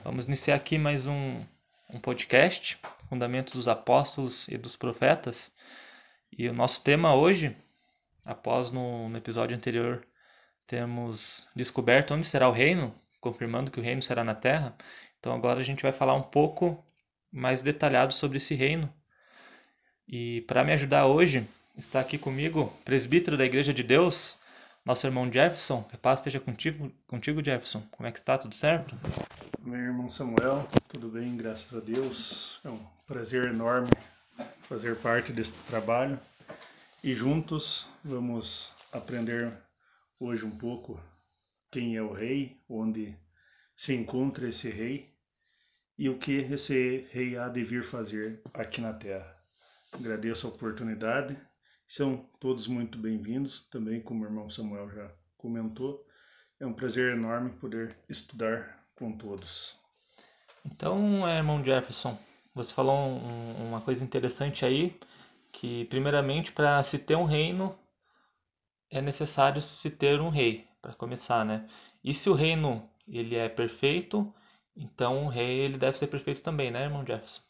Vamos iniciar aqui mais um, um podcast, Fundamentos dos Apóstolos e dos Profetas. E o nosso tema hoje, após no, no episódio anterior termos descoberto onde será o reino, confirmando que o reino será na terra, então agora a gente vai falar um pouco mais detalhado sobre esse reino. E para me ajudar hoje, está aqui comigo, presbítero da Igreja de Deus, nosso irmão Jefferson. Que paz esteja contigo, contigo, Jefferson. Como é que está? Tudo certo? Meu irmão Samuel, tudo bem, graças a Deus. É um prazer enorme fazer parte deste trabalho e juntos vamos aprender hoje um pouco quem é o rei, onde se encontra esse rei e o que esse rei há de vir fazer aqui na terra. Agradeço a oportunidade, são todos muito bem-vindos, também como o irmão Samuel já comentou. É um prazer enorme poder estudar com todos. Então, é, irmão Jefferson, você falou um, uma coisa interessante aí, que primeiramente para se ter um reino é necessário se ter um rei, para começar, né? E se o reino ele é perfeito, então o rei ele deve ser perfeito também, né, irmão Jefferson?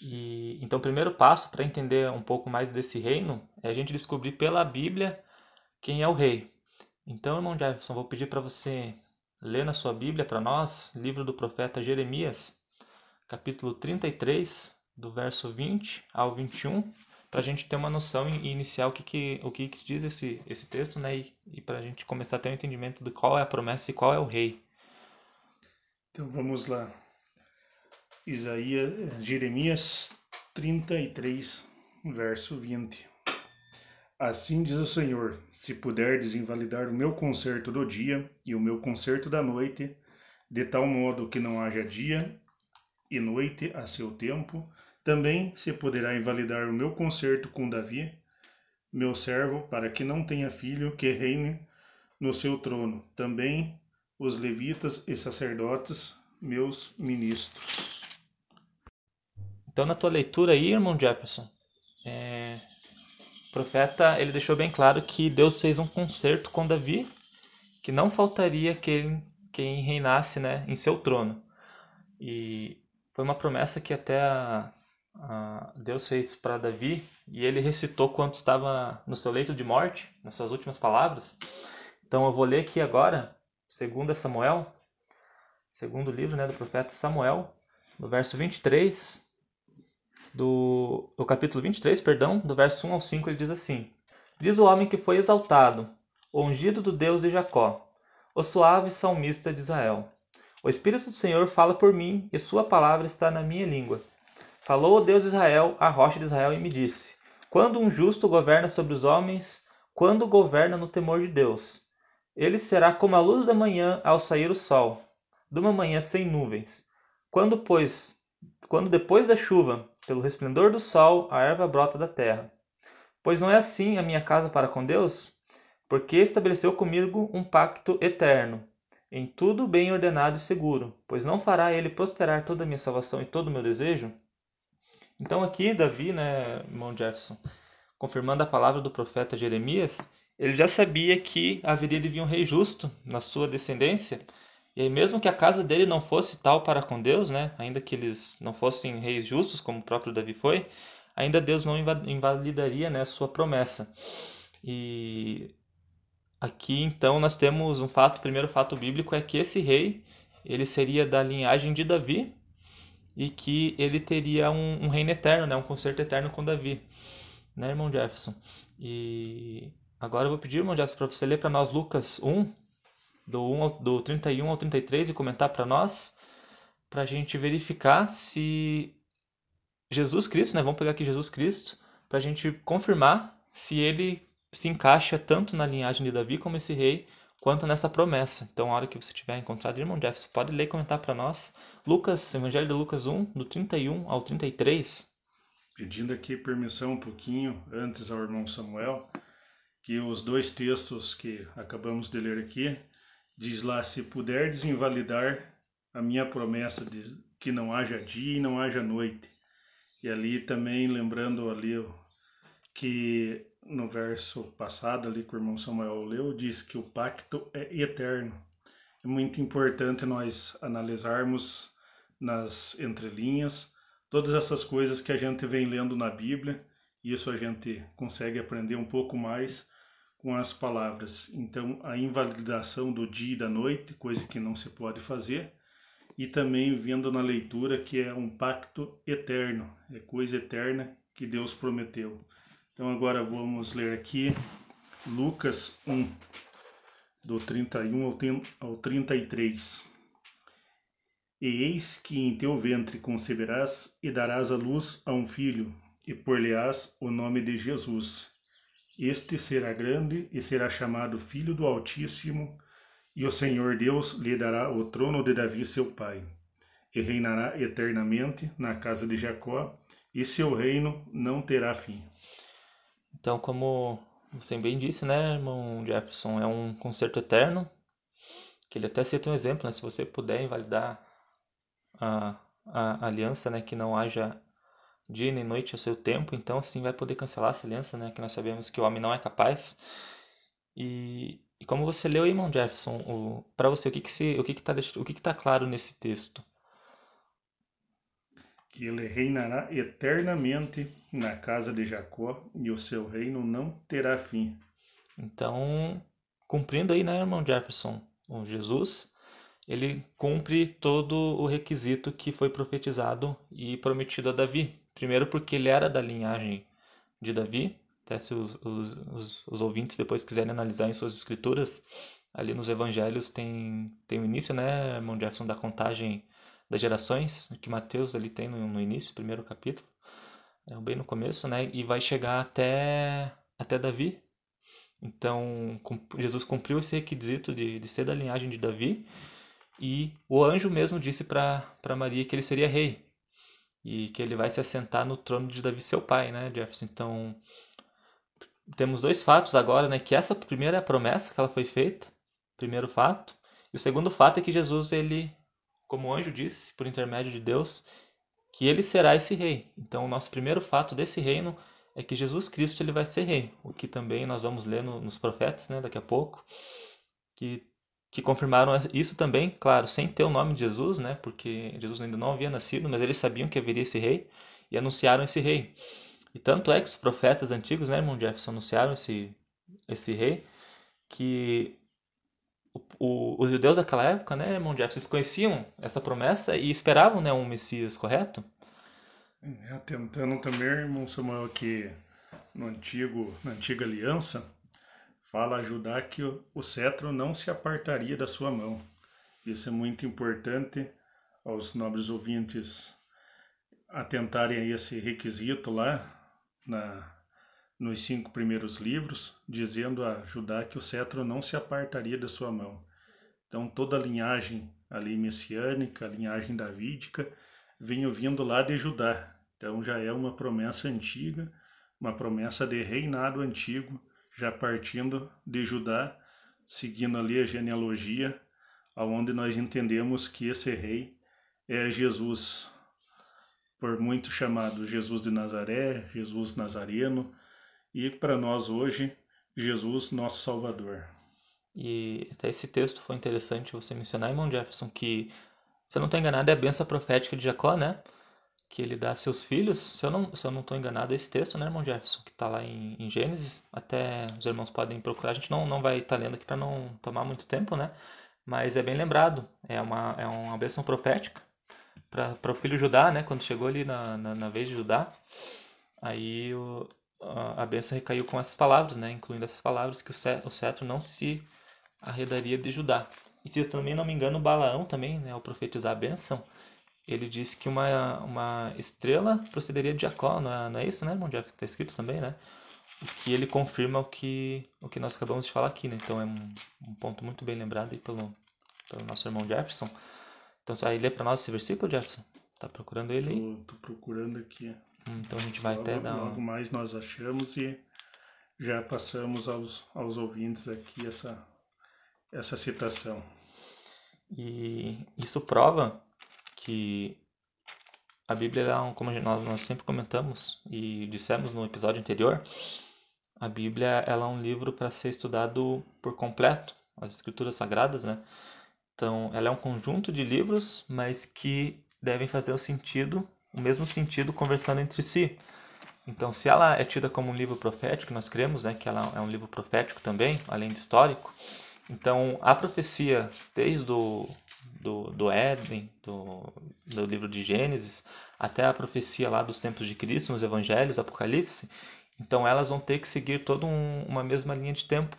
E então o primeiro passo para entender um pouco mais desse reino é a gente descobrir pela Bíblia quem é o rei. Então, irmão Jefferson, vou pedir para você Lê na sua Bíblia para nós, livro do profeta Jeremias, capítulo 33, do verso 20 ao 21, para a gente ter uma noção iniciar o que, que, o que, que diz esse, esse texto, né? E, e para a gente começar a ter um entendimento de qual é a promessa e qual é o rei. Então vamos lá. Isaías, Jeremias 33, verso 20. Assim diz o Senhor: se puderdes invalidar o meu concerto do dia e o meu concerto da noite, de tal modo que não haja dia e noite a seu tempo, também se poderá invalidar o meu concerto com Davi, meu servo, para que não tenha filho que reine no seu trono. Também os levitas e sacerdotes, meus ministros. Então, na tua leitura aí, irmão Jefferson, é, o profeta ele deixou bem claro que Deus fez um concerto com Davi, que não faltaria quem, quem reinasse né, em seu trono. E foi uma promessa que até a, a Deus fez para Davi, e ele recitou quando estava no seu leito de morte, nas suas últimas palavras. Então eu vou ler aqui agora, segundo Samuel, segundo livro né, do profeta Samuel, no verso 23, do, do capítulo 23, perdão, do verso 1 ao 5, ele diz assim: Diz o homem que foi exaltado, ungido do Deus de Jacó, o suave salmista de Israel. O Espírito do Senhor fala por mim, e sua palavra está na minha língua. Falou o Deus de Israel, a rocha de Israel, e me disse: Quando um justo governa sobre os homens, quando governa no temor de Deus, ele será como a luz da manhã ao sair o sol, de uma manhã sem nuvens. Quando, pois, quando depois da chuva, pelo resplendor do sol, a erva brota da terra. Pois não é assim a minha casa para com Deus? Porque estabeleceu comigo um pacto eterno, em tudo bem ordenado e seguro, pois não fará ele prosperar toda a minha salvação e todo o meu desejo? Então aqui Davi, né, irmão Jefferson, confirmando a palavra do profeta Jeremias, ele já sabia que haveria de vir um rei justo na sua descendência, e aí, mesmo que a casa dele não fosse tal para com Deus, né, ainda que eles não fossem reis justos, como o próprio Davi foi, ainda Deus não invalidaria né, a sua promessa. E aqui, então, nós temos um fato, o primeiro fato bíblico é que esse rei, ele seria da linhagem de Davi e que ele teria um, um reino eterno, né, um concerto eterno com Davi, né, irmão Jefferson? E agora eu vou pedir, irmão Jefferson, para você ler para nós Lucas 1, do, 1 ao, do 31 ao 33 e comentar para nós, para a gente verificar se Jesus Cristo, né? Vamos pegar aqui Jesus Cristo, para a gente confirmar se ele se encaixa tanto na linhagem de Davi como esse rei, quanto nessa promessa. Então, a hora que você tiver encontrado, irmão Jefferson, pode ler e comentar para nós. Lucas, Evangelho de Lucas 1, do 31 ao 33. Pedindo aqui permissão um pouquinho antes ao irmão Samuel, que os dois textos que acabamos de ler aqui, diz lá, se puderdes invalidar a minha promessa de que não haja dia e não haja noite. E ali também lembrando ali que no verso passado ali que o irmão Samuel leu, diz que o pacto é eterno. É muito importante nós analisarmos nas entrelinhas todas essas coisas que a gente vem lendo na Bíblia, e isso a gente consegue aprender um pouco mais com as palavras. Então, a invalidação do dia e da noite, coisa que não se pode fazer, e também vendo na leitura que é um pacto eterno, é coisa eterna que Deus prometeu. Então agora vamos ler aqui Lucas 1, do 31 ao 33. E eis que em teu ventre conceberás e darás à luz a um filho, e por-lhe-ás o nome de Jesus. Este será grande e será chamado Filho do Altíssimo, e o Senhor Deus lhe dará o trono de Davi seu pai, e reinará eternamente na casa de Jacó, e seu reino não terá fim. Então, como você bem disse, né, irmão Jefferson, é um concerto eterno, que ele até cita um exemplo, né, se você puder invalidar a, a, aliança, né, que não haja dia nem noite ao seu tempo, então sim vai poder cancelar essa aliança, né, que nós sabemos que o homem não é capaz. E, e como você leu, irmão Jefferson, para você o que que se, o que que tá o que que tá claro nesse texto? que ele reinará eternamente na casa de Jacó e o seu reino não terá fim. Então, cumprindo aí, né, irmão Jefferson, o Jesus, ele cumpre todo o requisito que foi profetizado e prometido a Davi. Primeiro porque ele era da linhagem de Davi, até se os, os, os, os ouvintes depois quiserem analisar em suas escrituras, ali nos evangelhos tem, tem o início, né, irmão Jefferson, da contagem das gerações, que Mateus ali tem no, no início, primeiro capítulo, é bem no começo, né? E vai chegar até, até Davi. Então, Jesus cumpriu esse requisito de, de ser da linhagem de Davi. E o anjo mesmo disse para Maria que ele seria rei. E que ele vai se assentar no trono de Davi, seu pai, né, Jefferson? Então, temos dois fatos agora, né? Que essa primeira é a promessa que ela foi feita, primeiro fato. E o segundo fato é que Jesus, ele como o anjo disse, por intermédio de Deus, que ele será esse rei. Então, o nosso primeiro fato desse reino é que Jesus Cristo ele vai ser rei, o que também nós vamos ler no, nos profetas, né, daqui a pouco, que, que confirmaram isso também, claro, sem ter o nome de Jesus, né, porque Jesus ainda não havia nascido, mas eles sabiam que haveria esse rei e anunciaram esse rei. E tanto é que os profetas antigos, né, irmão Jefferson, anunciaram esse, esse rei, que o, os judeus daquela época, né, irmão Jeff, vocês conheciam essa promessa e esperavam né, um Messias, correto? É, tentando também, irmão Samuel, que no antigo, na antiga aliança, fala a Judá que o, cetro não se apartaria da sua mão. Isso é muito importante aos nobres ouvintes atentarem a esse requisito lá na, nos cinco primeiros livros, dizendo a Judá que o cetro não se apartaria da sua mão. Então toda a linhagem ali messiânica, a linhagem davídica, vem vindo lá de Judá. Então já é uma promessa antiga, uma promessa de reinado antigo, já partindo de Judá, seguindo ali a genealogia, aonde nós entendemos que esse rei é Jesus, por muito chamado Jesus de Nazaré, Jesus Nazareno, e para nós hoje, Jesus, nosso Salvador. E até esse texto foi interessante você mencionar, irmão Jefferson, que, se não estou enganado, é a benção profética de Jacó, né? Que ele dá a seus filhos. Se eu não se eu não estou enganado, é esse texto, né, irmão Jefferson, que está lá em, em, Gênesis. Até os irmãos podem procurar. A gente não, não vai estar tá lendo aqui para não tomar muito tempo, né? Mas é bem lembrado. É uma, é uma bênção profética para o filho Judá, né? Quando chegou ali na, na, na vez de Judá. Aí o, a, benção recaiu com essas palavras, né? incluindo essas palavras, que o cetro não se arredaria de Judá. E se eu também não me engano, Balaão também, né, ao profetizar a benção, ele disse que uma, uma estrela procederia de Jacó, não é, não é isso, né, irmão Jeff, está escrito também, né? que ele confirma o que, o que nós acabamos de falar aqui, né? Então é um, um ponto muito bem lembrado aí pelo, pelo nosso irmão Jefferson. Então você vai ler para nós esse versículo, Jefferson? Tá procurando ele aí? Tô, tô procurando aqui. Hum, Então a gente vai logo, até dar logo um... mais nós achamos e já passamos aos, aos ouvintes aqui essa, essa citação. E isso prova que a Bíblia, ela é como nós, nós sempre comentamos e dissemos no episódio anterior, a Bíblia ela é um livro para ser estudado por completo, as Escrituras Sagradas, né? Então, ela é um conjunto de livros, mas que devem fazer o sentido, o mesmo sentido conversando entre si. Então, se ela é tida como um livro profético, nós cremos, né, que ela é um livro profético também, além de histórico. Então, a profecia desde o do, do Éden, do, do livro de Gênesis, até a profecia lá dos tempos de Cristo, nos Evangelhos, Apocalipse, então elas vão ter que seguir toda um, uma mesma linha de tempo.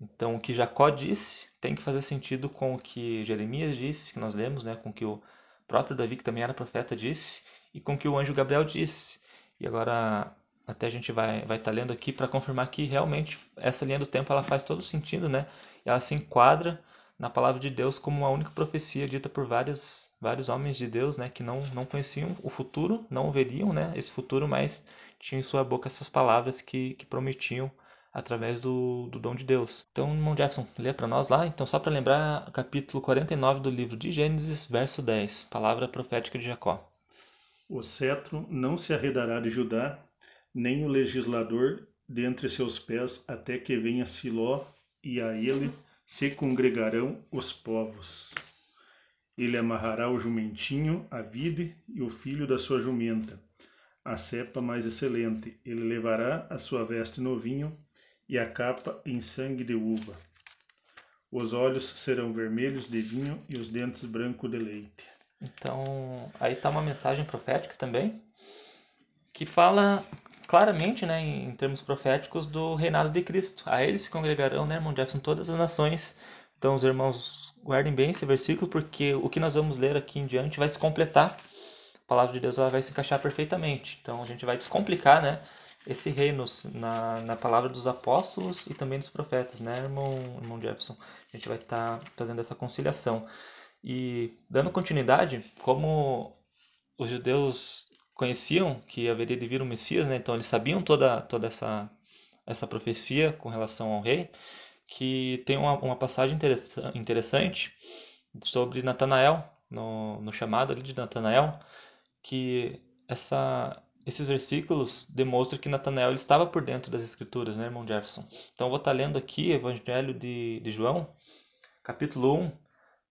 Então, o que Jacó disse tem que fazer sentido com o que Jeremias disse, que nós lemos, né, com o que o próprio Davi, que também era profeta, disse, e com o que o anjo Gabriel disse. E agora, até a gente vai vai estar lendo aqui para confirmar que realmente essa linha do tempo ela faz todo sentido, né? Ela se enquadra na palavra de Deus como uma única profecia dita por vários, vários homens de Deus, né, que não, não conheciam o futuro, não veriam, né, esse futuro, mas tinham em sua boca essas palavras que, que prometiam através do, do dom de Deus. Então, irmão Jefferson, lê para nós lá. Então, só para lembrar, capítulo 49 do livro de Gênesis, verso 10, palavra profética de Jacó. O cetro não se arredará de Judá, nem o legislador dentre seus pés, até que venha Siló, e a ele se congregarão os povos. Ele amarrará o jumentinho, a vide e o filho da sua jumenta, a cepa mais excelente. Ele levará a sua veste no vinho e a capa em sangue de uva. Os olhos serão vermelhos de vinho e os dentes branco de leite. Então, aí está uma mensagem profética também, que fala claramente, né, em termos proféticos, do reinado de Cristo. A ele se congregarão, né, irmão Jefferson, todas as nações. Então, os irmãos, guardem bem esse versículo, porque o que nós vamos ler aqui em diante vai se completar. A palavra de Deus ela vai se encaixar perfeitamente. Então, a gente vai descomplicar, né, esse reino na, na palavra dos apóstolos e também dos profetas, né, irmão, irmão Jefferson? A gente vai estar fazendo essa conciliação. E dando continuidade, como os judeus conheciam que haveria de vir o Messias, né? Então eles sabiam toda, toda essa, essa profecia com relação ao rei, que tem uma, uma passagem interessa- interessante sobre Natanael, no, no chamado ali de Natanael, que essa, esses versículos demonstram que Natanael estava por dentro das escrituras, né, irmão Jefferson? Então eu vou estar lendo aqui Evangelho de, de João, capítulo 1,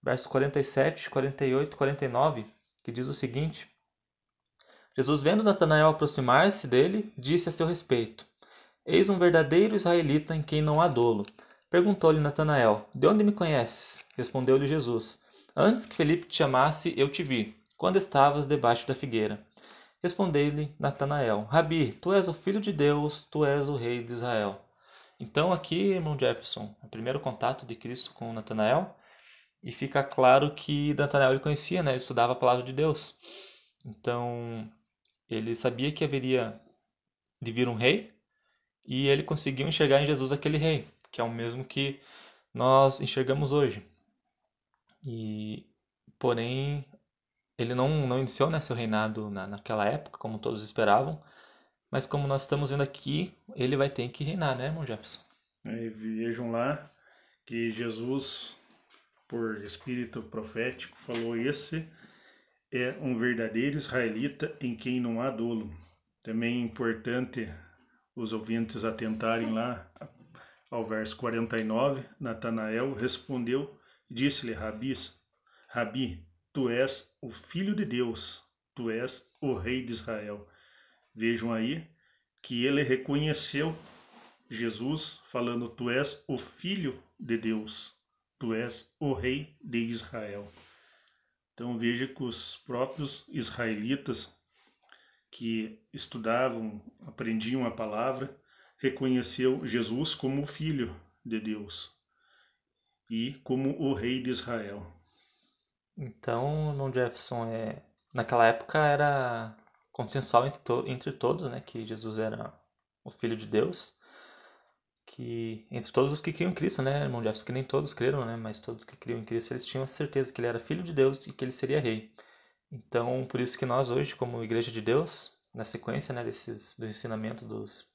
versos 47, 48 e 49, que diz o seguinte: Jesus, vendo Natanael aproximar-se dele, disse a seu respeito: Eis um verdadeiro israelita em quem não há dolo. Perguntou-lhe Natanael: De onde me conheces? Respondeu-lhe Jesus: Antes que Felipe te chamasse, eu te vi, quando estavas debaixo da figueira. Respondeu-lhe Natanael: Rabi, tu és o filho de Deus, tu és o rei de Israel. Então aqui, irmão Jefferson, o primeiro contato de Cristo com Natanael, e fica claro que Natanael ele conhecia, né? Ele estudava a palavra de Deus. Então, ele sabia que haveria de vir um rei e ele conseguiu enxergar em Jesus aquele rei, que é o mesmo que nós enxergamos hoje. E, porém, ele não, não iniciou né, seu reinado na, naquela época, como todos esperavam, mas como nós estamos vendo aqui, ele vai ter que reinar, né, irmão Jefferson? É, vejam lá que Jesus, por espírito profético, falou: Esse é um verdadeiro israelita em quem não há dolo. Também é importante os ouvintes atentarem lá ao verso 49. Natanael respondeu e disse-lhe: Rabis, Rabi, tu és o filho de Deus, tu és o rei de Israel. Vejam aí que ele reconheceu Jesus falando: Tu és o filho de Deus, tu és o rei de Israel. Então veja que os próprios israelitas que estudavam, aprendiam a palavra, reconheceu Jesus como o filho de Deus e como o rei de Israel. Então, irmão Jefferson, é, naquela época era consensual entre, to- entre todos, né, que Jesus era o Filho de Deus, que entre todos os que criam em Cristo, né, irmão Jefferson, que nem todos creram, né, mas todos que criam em Cristo, eles tinham a certeza que ele era Filho de Deus e que ele seria rei. Então, por isso que nós hoje, como Igreja de Deus, na sequência, né, desses, do ensinamento dos,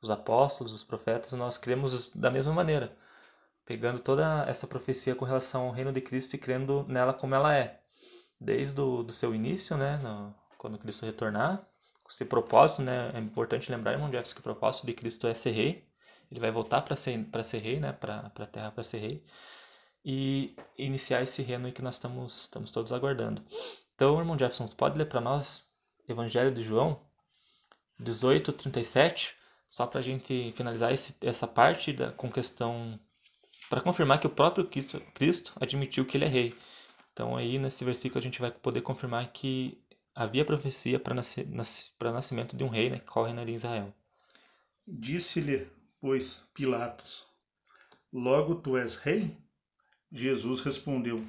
dos apóstolos, dos profetas, nós cremos da mesma maneira, pegando toda essa profecia com relação ao reino de Cristo e crendo nela como ela é, desde o do seu início, né, no, quando Cristo retornar, esse propósito, né, é importante lembrar, irmão Jefferson, que o propósito de Cristo é ser rei, ele vai voltar para ser, para ser rei, né, para a terra para ser rei, e iniciar esse reino que nós estamos, estamos todos aguardando. Então, irmão Jefferson, pode ler para nós Evangelho de João 18, 37, só para a gente finalizar esse, essa parte da, com questão, para confirmar que o próprio Cristo, Cristo admitiu que ele é rei. Então, aí nesse versículo a gente vai poder confirmar que havia profecia para nascer, nas, nascimento de um rei né, que corre em Israel. Disse-lhe, pois, Pilatos: Logo tu és rei? Jesus respondeu: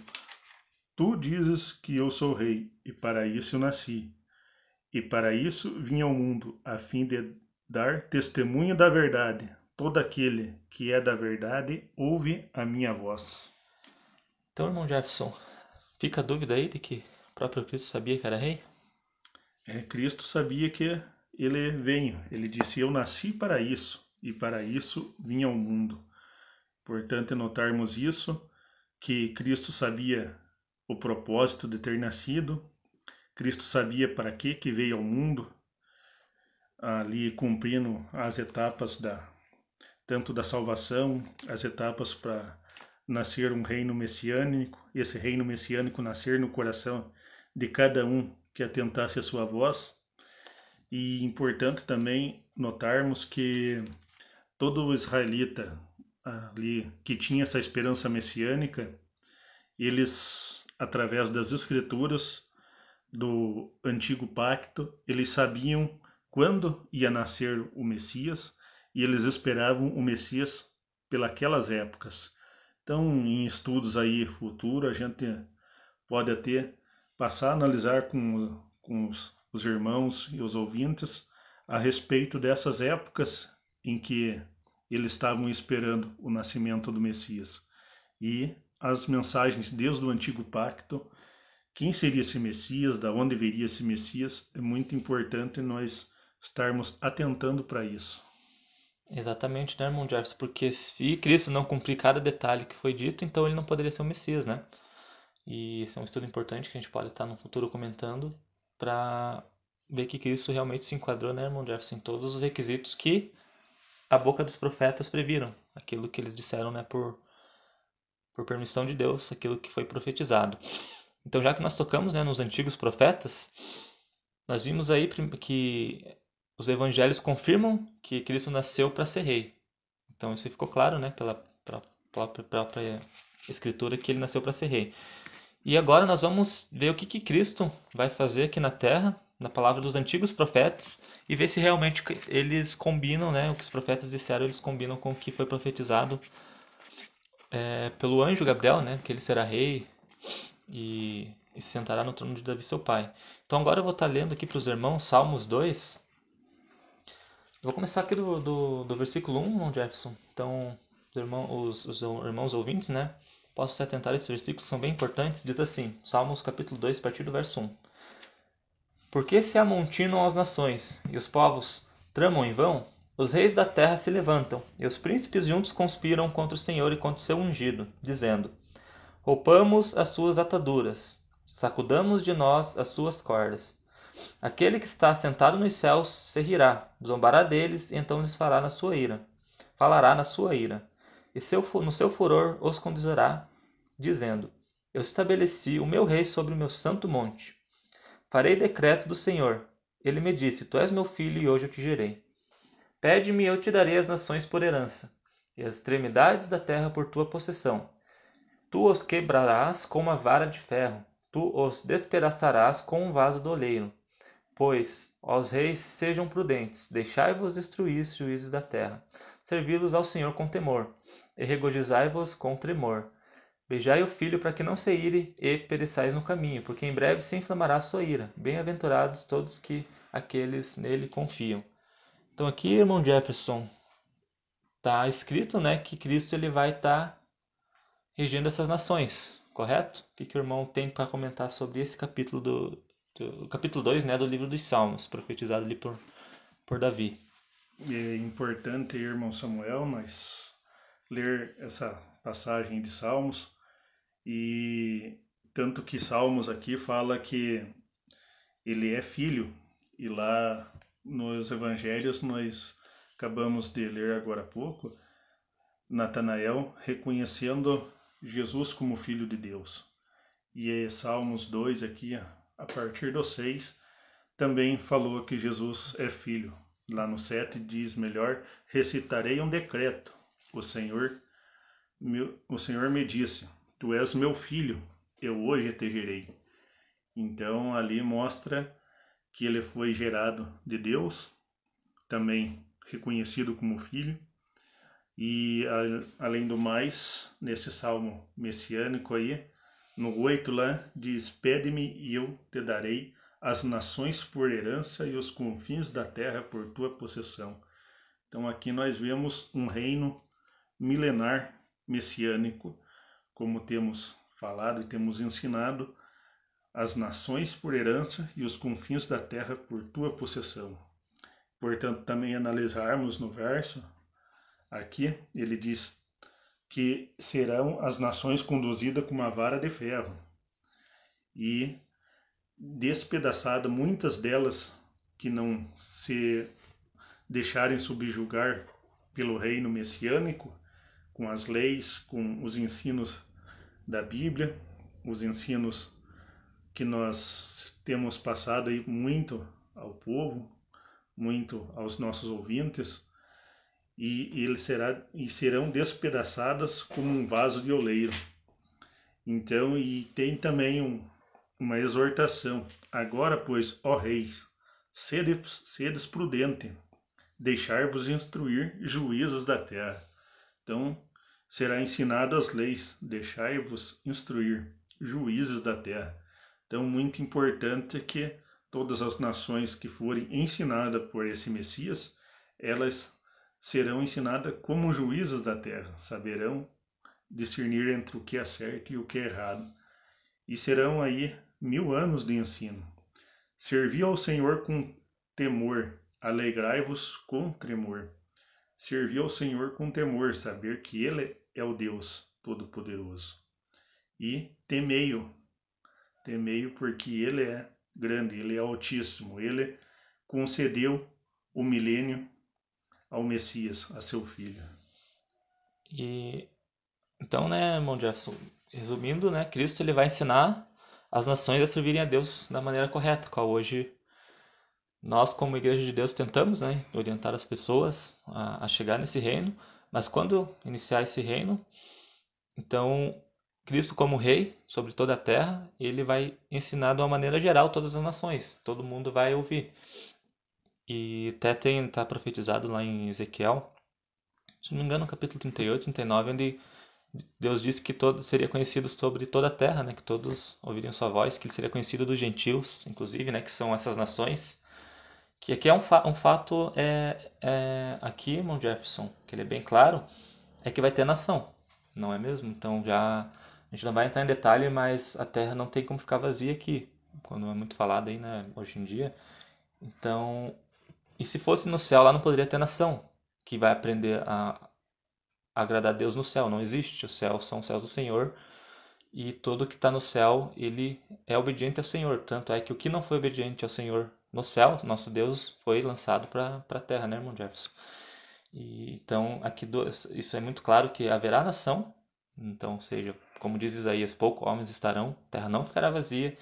Tu dizes que eu sou rei, e para isso eu nasci. E para isso vim ao mundo, a fim de dar testemunho da verdade. Todo aquele que é da verdade ouve a minha voz. Então, irmão Jefferson, fica a dúvida aí de que o próprio Cristo sabia que era rei? É, Cristo sabia que ele veio. Ele disse: Eu nasci para isso, e para isso vim ao mundo. Importante notarmos isso, que Cristo sabia o propósito de ter nascido, Cristo sabia para que que veio ao mundo, ali cumprindo as etapas da tanto da salvação, as etapas para nascer um reino messiânico, esse reino messiânico nascer no coração de cada um que atentasse a sua voz. E importante também notarmos que todo israelita ali que tinha essa esperança messiânica, eles através das escrituras do antigo pacto, eles sabiam quando ia nascer o Messias e eles esperavam o Messias pelas épocas. Então, em estudos aí futuro, a gente pode até passar a analisar com, com os, os irmãos e os ouvintes a respeito dessas épocas em que eles estavam esperando o nascimento do Messias. E as mensagens desde o antigo pacto, quem seria esse Messias, da onde viria esse Messias, é muito importante nós estarmos atentando para isso. Exatamente, né, irmão Jefferson? Porque se Cristo não cumprir cada detalhe que foi dito, então ele não poderia ser o Messias, né? E esse é um estudo importante que a gente pode estar no futuro comentando para ver que Cristo realmente se enquadrou, né, irmão Jefferson, em todos os requisitos que a boca dos profetas previram, aquilo que eles disseram, né, por, por permissão de Deus, aquilo que foi profetizado. Então, já que nós tocamos né, nos antigos profetas, nós vimos aí que os evangelhos confirmam que Cristo nasceu para ser rei. Então, isso ficou claro né, pela, pela própria, própria escritura que ele nasceu para ser rei. E agora nós vamos ver o que, que Cristo vai fazer aqui na terra, na palavra dos antigos profetas, e ver se realmente eles combinam, né, o que os profetas disseram, eles combinam com o que foi profetizado é, pelo anjo Gabriel, né, que ele será rei e, e, se sentará no trono de Davi, seu pai. Então agora eu vou estar lendo aqui para os irmãos Salmos 2. Eu vou começar aqui do, do, do versículo 1, Jefferson. Então, os irmãos, os, os irmãos ouvintes, né, posso se atentar a esses versículos, são bem importantes. Diz assim, Salmos capítulo 2, a partir do verso 1. Por que se amontinam as nações, e os povos tramam em vão? Os reis da terra se levantam, e os príncipes juntos conspiram contra o Senhor e contra o seu ungido, dizendo: Roupamos as suas ataduras, sacudamos de nós as suas cordas. Aquele que está sentado nos céus se rirá, zombará deles, e então lhes fará na sua ira. Falará na sua ira, e seu, no seu furor os conduzirá, dizendo: Eu estabeleci o meu rei sobre o meu santo monte. Farei decreto do Senhor. Ele me disse: Tu és meu filho, e hoje eu te gerei. Pede-me e eu te darei as nações por herança, e as extremidades da terra por tua possessão. Tu os quebrarás com uma vara de ferro, tu os despedaçarás com um vaso do oleiro. Pois, os reis, sejam prudentes, deixai-vos destruir os juízes da terra. Servi-los ao Senhor com temor, e regozijai-vos com tremor. Beijai o filho para que não se ire e pereçais no caminho, porque em breve se inflamará a sua ira. Bem-aventurados todos que aqueles nele confiam. Então aqui, irmão Jefferson, tá escrito, né, que Cristo ele vai estar tá regendo essas nações, correto? O que, que o irmão tem para comentar sobre esse capítulo do, do capítulo 2, né, do livro dos Salmos, profetizado ali por por Davi? É importante, irmão Samuel, nós ler essa passagem de Salmos e tanto que Salmos aqui fala que ele é filho e lá nos evangelhos nós acabamos de ler agora há pouco Natanael reconhecendo Jesus como filho de Deus. E é Salmos 2 aqui, a partir do 6, também falou que Jesus é filho. Lá no 7 diz melhor, recitarei um decreto. O Senhor, meu, o Senhor me disse, tu és meu filho, eu hoje te gerei. Então ali mostra que ele foi gerado de Deus, também reconhecido como filho, e além do mais, nesse salmo messiânico aí, no 8 lá, diz: Pede-me e eu te darei as nações por herança e os confins da terra por tua possessão. Então aqui nós vemos um reino milenar messiânico, como temos falado e temos ensinado, as nações por herança e os confins da terra por tua possessão. Portanto, também analisarmos no verso, Aqui ele diz que serão as nações conduzidas com uma vara de ferro e despedaçadas, muitas delas que não se deixarem subjugar pelo reino messiânico, com as leis, com os ensinos da Bíblia, os ensinos que nós temos passado aí muito ao povo, muito aos nossos ouvintes, e, ele será, e serão despedaçadas como um vaso de oleiro. Então, e tem também um, uma exortação. Agora, pois, ó reis, sedes, sedes prudente, deixar-vos instruir juízos da terra. Então, será ensinado as leis, deixai-vos instruir juízes da terra. Então, muito importante que todas as nações que forem ensinadas por esse Messias, elas serão ensinadas como juízes da terra, saberão discernir entre o que é certo e o que é errado. E serão aí mil anos de ensino. Servi ao Senhor com temor, alegrai-vos com tremor. Servi ao Senhor com temor, saber que Ele é o Deus Todo-Poderoso. E temei-o, temei-o porque Ele é grande, Ele é altíssimo, Ele concedeu o milênio ao Messias, a seu filho. E então, né, irmão Jefferson, resumindo, né, Cristo ele vai ensinar as nações a servirem a Deus da maneira correta, qual hoje nós como igreja de Deus tentamos, né, orientar as pessoas a, a chegar nesse reino, mas quando iniciar esse reino, então Cristo como rei sobre toda a terra, ele vai ensinar de uma maneira geral todas as nações, todo mundo vai ouvir. E até tem, tá profetizado lá em Ezequiel, se não me engano, no capítulo 38, 39, onde Deus disse que todo seria conhecido sobre toda a terra, né, que todos ouviriam sua voz, que ele seria conhecido dos gentios, inclusive, né, que são essas nações. Que aqui é um, fa um fato, é, é, aqui, irmão Jefferson, que ele é bem claro, é que vai ter nação, não é mesmo? Então já a gente não vai entrar em detalhe, mas a terra não tem como ficar vazia aqui, quando é muito falado aí, né, hoje em dia. Então e se fosse no céu, lá não poderia ter nação que vai aprender a agradar a Deus no céu. Não existe. O céu são os céus do Senhor. E todo que está no céu, ele é obediente ao Senhor. Tanto é que o que não foi obediente ao Senhor no céu, nosso Deus, foi lançado para a terra, né, irmão Jefferson? E, então, aqui do, isso é muito claro que haverá nação. Então, seja, como diz Isaías, poucos homens estarão, terra não ficará vazia.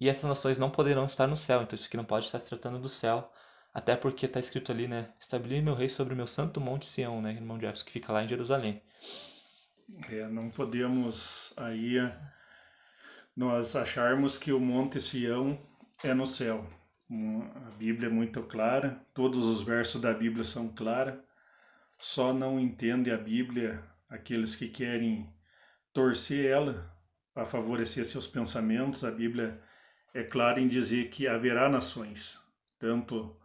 E essas nações não poderão estar no céu. Então, isso aqui não pode estar se tratando do céu até porque está escrito ali, né? Estabeleci meu rei sobre o meu santo monte Sião, né, irmão Jefferson, que fica lá em Jerusalém. É, não podemos aí nós acharmos que o monte Sião é no céu. A Bíblia é muito clara, todos os versos da Bíblia são claros, só não entende a Bíblia aqueles que querem torcer ela para favorecer seus pensamentos. A Bíblia é clara em dizer que haverá nações, tanto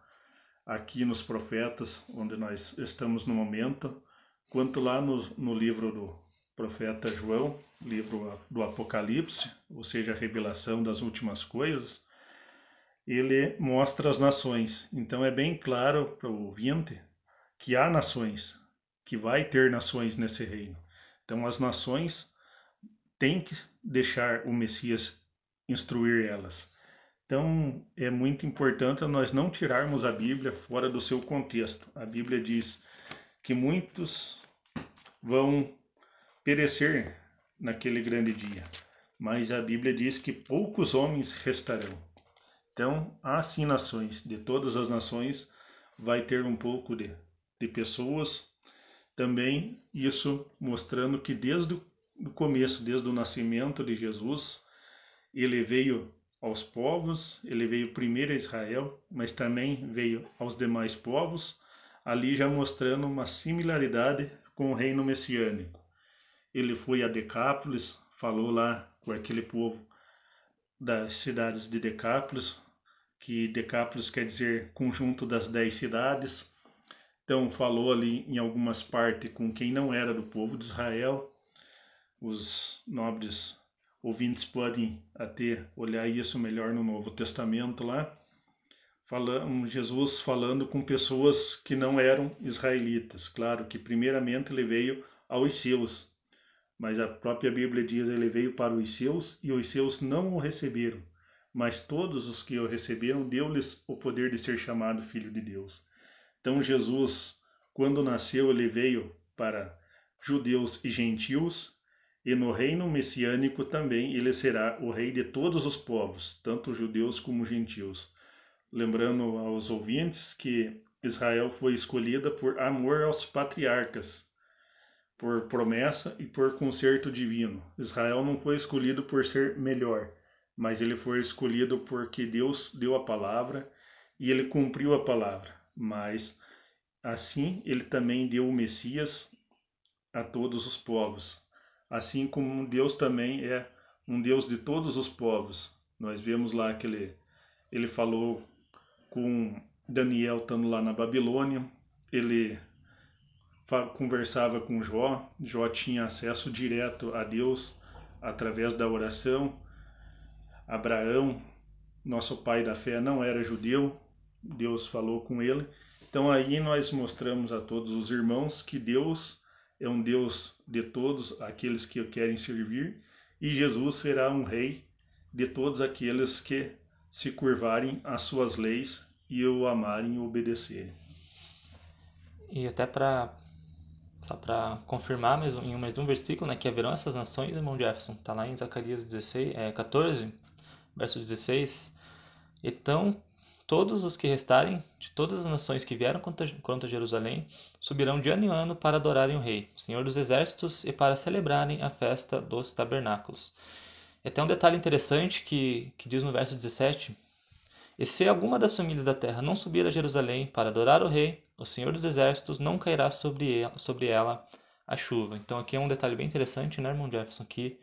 aqui nos profetas, onde nós estamos no momento, quanto lá no, no livro do profeta João, livro do Apocalipse, ou seja, a revelação das últimas coisas, ele mostra as nações. Então é bem claro para o ouvinte que há nações, que vai ter nações nesse reino. Então as nações têm que deixar o Messias instruir elas. Então é muito importante nós não tirarmos a Bíblia fora do seu contexto. A Bíblia diz que muitos vão perecer naquele grande dia, mas a Bíblia diz que poucos homens restarão. Então, há sim nações, de todas as nações vai ter um pouco de, de pessoas. Também isso mostrando que desde o começo, desde o nascimento de Jesus, ele veio aos povos, ele veio primeiro a Israel, mas também veio aos demais povos, ali já mostrando uma similaridade com o reino messiânico. Ele foi a Decápolis, falou lá com aquele povo das cidades de Decápolis, que Decápolis quer dizer conjunto das dez cidades. Então falou ali em algumas partes com quem não era do povo de Israel. Os nobres ouvintes podem até olhar isso melhor no Novo Testamento lá, Jesus falando com pessoas que não eram israelitas. Claro que primeiramente ele veio aos seus, mas a própria Bíblia diz ele veio para os seus e os seus não o receberam. Mas todos os que o receberam deu-lhes o poder de ser chamado filho de Deus. Então Jesus, quando nasceu, ele veio para judeus e gentios, e no reino messiânico também ele será o rei de todos os povos, tanto judeus como gentios. Lembrando aos ouvintes que Israel foi escolhida por amor aos patriarcas, por promessa e por concerto divino. Israel não foi escolhido por ser melhor, mas ele foi escolhido porque Deus deu a palavra e ele cumpriu a palavra. Mas assim ele também deu o Messias a todos os povos assim como Deus também é um Deus de todos os povos. Nós vemos lá que ele, ele falou com Daniel estando lá na Babilônia, ele conversava com Jó, Jó tinha acesso direto a Deus através da oração. Abraão, nosso pai da fé, não era judeu, Deus falou com ele. Então aí nós mostramos a todos os irmãos que Deus é um Deus de todos aqueles que o querem servir, e Jesus será um rei de todos aqueles que se curvarem às suas leis e o amarem e obedecerem. E até para só para confirmar mais um, em mais um versículo, né, que haverão essas nações, irmão Jefferson, está lá em Zacarias 16, é, 14, verso 16. Então Todos os que restarem de todas as nações que vieram contra Jerusalém subirão de ano em ano para adorarem o Rei, Senhor dos Exércitos, e para celebrarem a festa dos tabernáculos. E até um detalhe interessante que, que diz no verso 17: E se alguma das famílias da terra não subir a Jerusalém para adorar o Rei, o Senhor dos Exércitos não cairá sobre ela, sobre ela a chuva. Então aqui é um detalhe bem interessante, né, irmão Jefferson, que,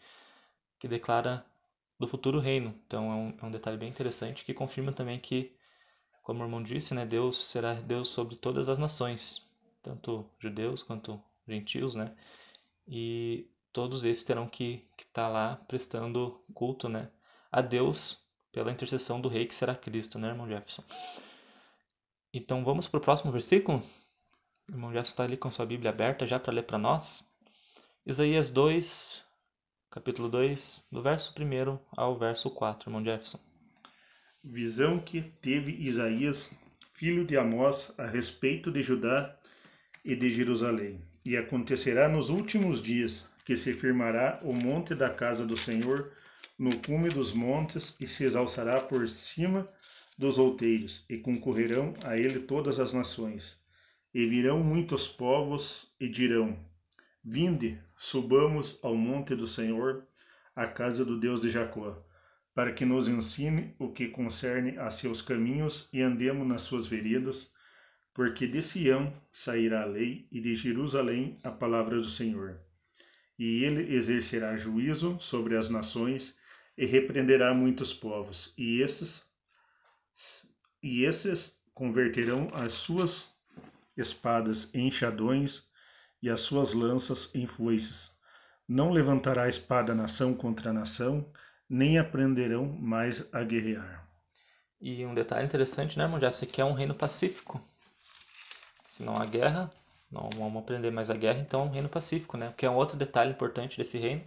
que declara do futuro reino. Então é um, é um detalhe bem interessante que confirma também que como o irmão disse, né, Deus será Deus sobre todas as nações, tanto judeus quanto gentios, né? E todos esses terão que estar tá lá prestando culto, né, a Deus pela intercessão do rei que será Cristo, né, irmão Jefferson? Então vamos para o próximo versículo? O irmão Jefferson está ali com sua Bíblia aberta já para ler para nós. Isaías 2, capítulo 2, do verso 1 ao verso 4, irmão Jefferson visão que teve Isaías, filho de Amós, a respeito de Judá e de Jerusalém. E acontecerá nos últimos dias que se firmará o monte da casa do Senhor no cume dos montes e se exalçará por cima dos outeiros, e concorrerão a ele todas as nações. E virão muitos povos e dirão: Vinde, subamos ao monte do Senhor, à casa do Deus de Jacó para que nos ensine o que concerne a seus caminhos e andemos nas suas veredas, porque de Sião sairá a lei e de Jerusalém a palavra do Senhor. E ele exercerá juízo sobre as nações e repreenderá muitos povos, e esses e esses converterão as suas espadas em enxadões e as suas lanças em foices. Não levantará espada nação contra nação, nem aprenderão mais a guerrear. E um detalhe interessante, né, irmão Jeff? Isso aqui é um reino pacífico. Se não há guerra, não vamos aprender mais a guerra, então é um reino pacífico, né? Que é um outro detalhe importante desse reino,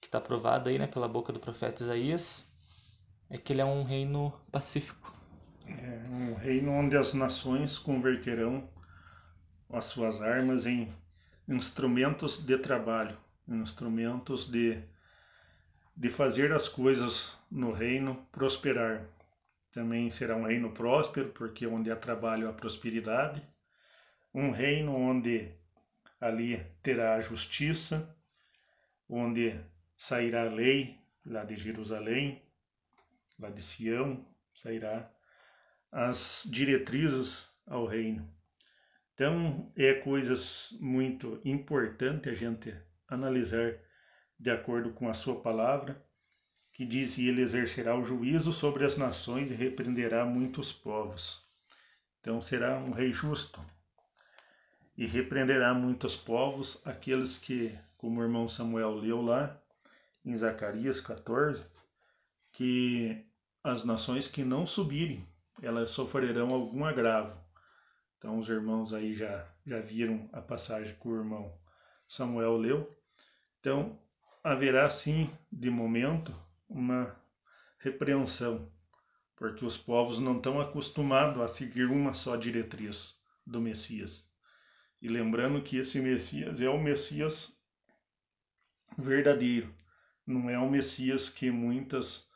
que está provado aí, né, pela boca do profeta Isaías, é que ele é um reino pacífico. É um reino onde as nações converterão as suas armas em instrumentos de trabalho, instrumentos de, de fazer as coisas no reino prosperar. Também será um reino próspero, porque onde há trabalho há prosperidade. Um reino onde ali terá a justiça, onde sairá a lei lá de Jerusalém, lá de Sião, sairá as diretrizes ao reino. Então, é coisas muito importantes a gente analisar de acordo com a sua palavra, que diz: e ele exercerá o juízo sobre as nações e repreenderá muitos povos. Então, será um rei justo e repreenderá muitos povos, aqueles que, como o irmão Samuel leu lá em Zacarias 14, que as nações que não subirem, elas sofrerão algum agravo. Então os irmãos aí já, já viram a passagem que o irmão Samuel leu. Então haverá sim, de momento, uma repreensão, porque os povos não estão acostumados a seguir uma só diretriz do Messias. E lembrando que esse Messias é o Messias verdadeiro, não é o Messias que muitas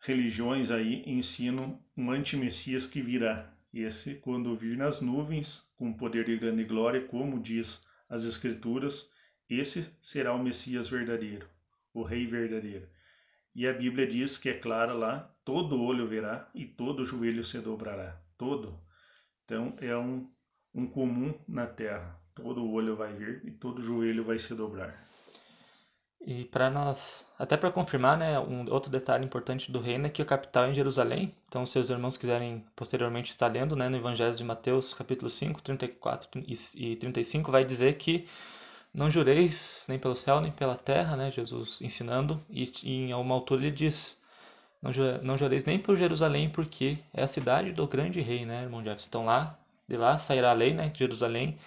religiões aí ensinam um anti-messias que virá. Esse, quando vir nas nuvens, com poder de grande glória, como diz as Escrituras, esse será o Messias verdadeiro, o Rei verdadeiro. E a Bíblia diz que é clara lá, todo olho verá e todo joelho se dobrará. Todo. Então é um, um comum na terra. Todo olho vai ver e todo joelho vai se dobrar. E para nós, até para confirmar, né, um outro detalhe importante do reino é que a capital é em Jerusalém. Então, se os irmãos quiserem posteriormente estar lendo, né, no Evangelho de Mateus, capítulo 5, 34 e 35, vai dizer que não jureis nem pelo céu nem pela terra, né, Jesus ensinando, e, em uma altura ele diz: não, não jureis nem por Jerusalém, porque é a cidade do grande rei, né, irmão Jefferson? Então lá, de lá sairá a lei, né, de Jerusalém,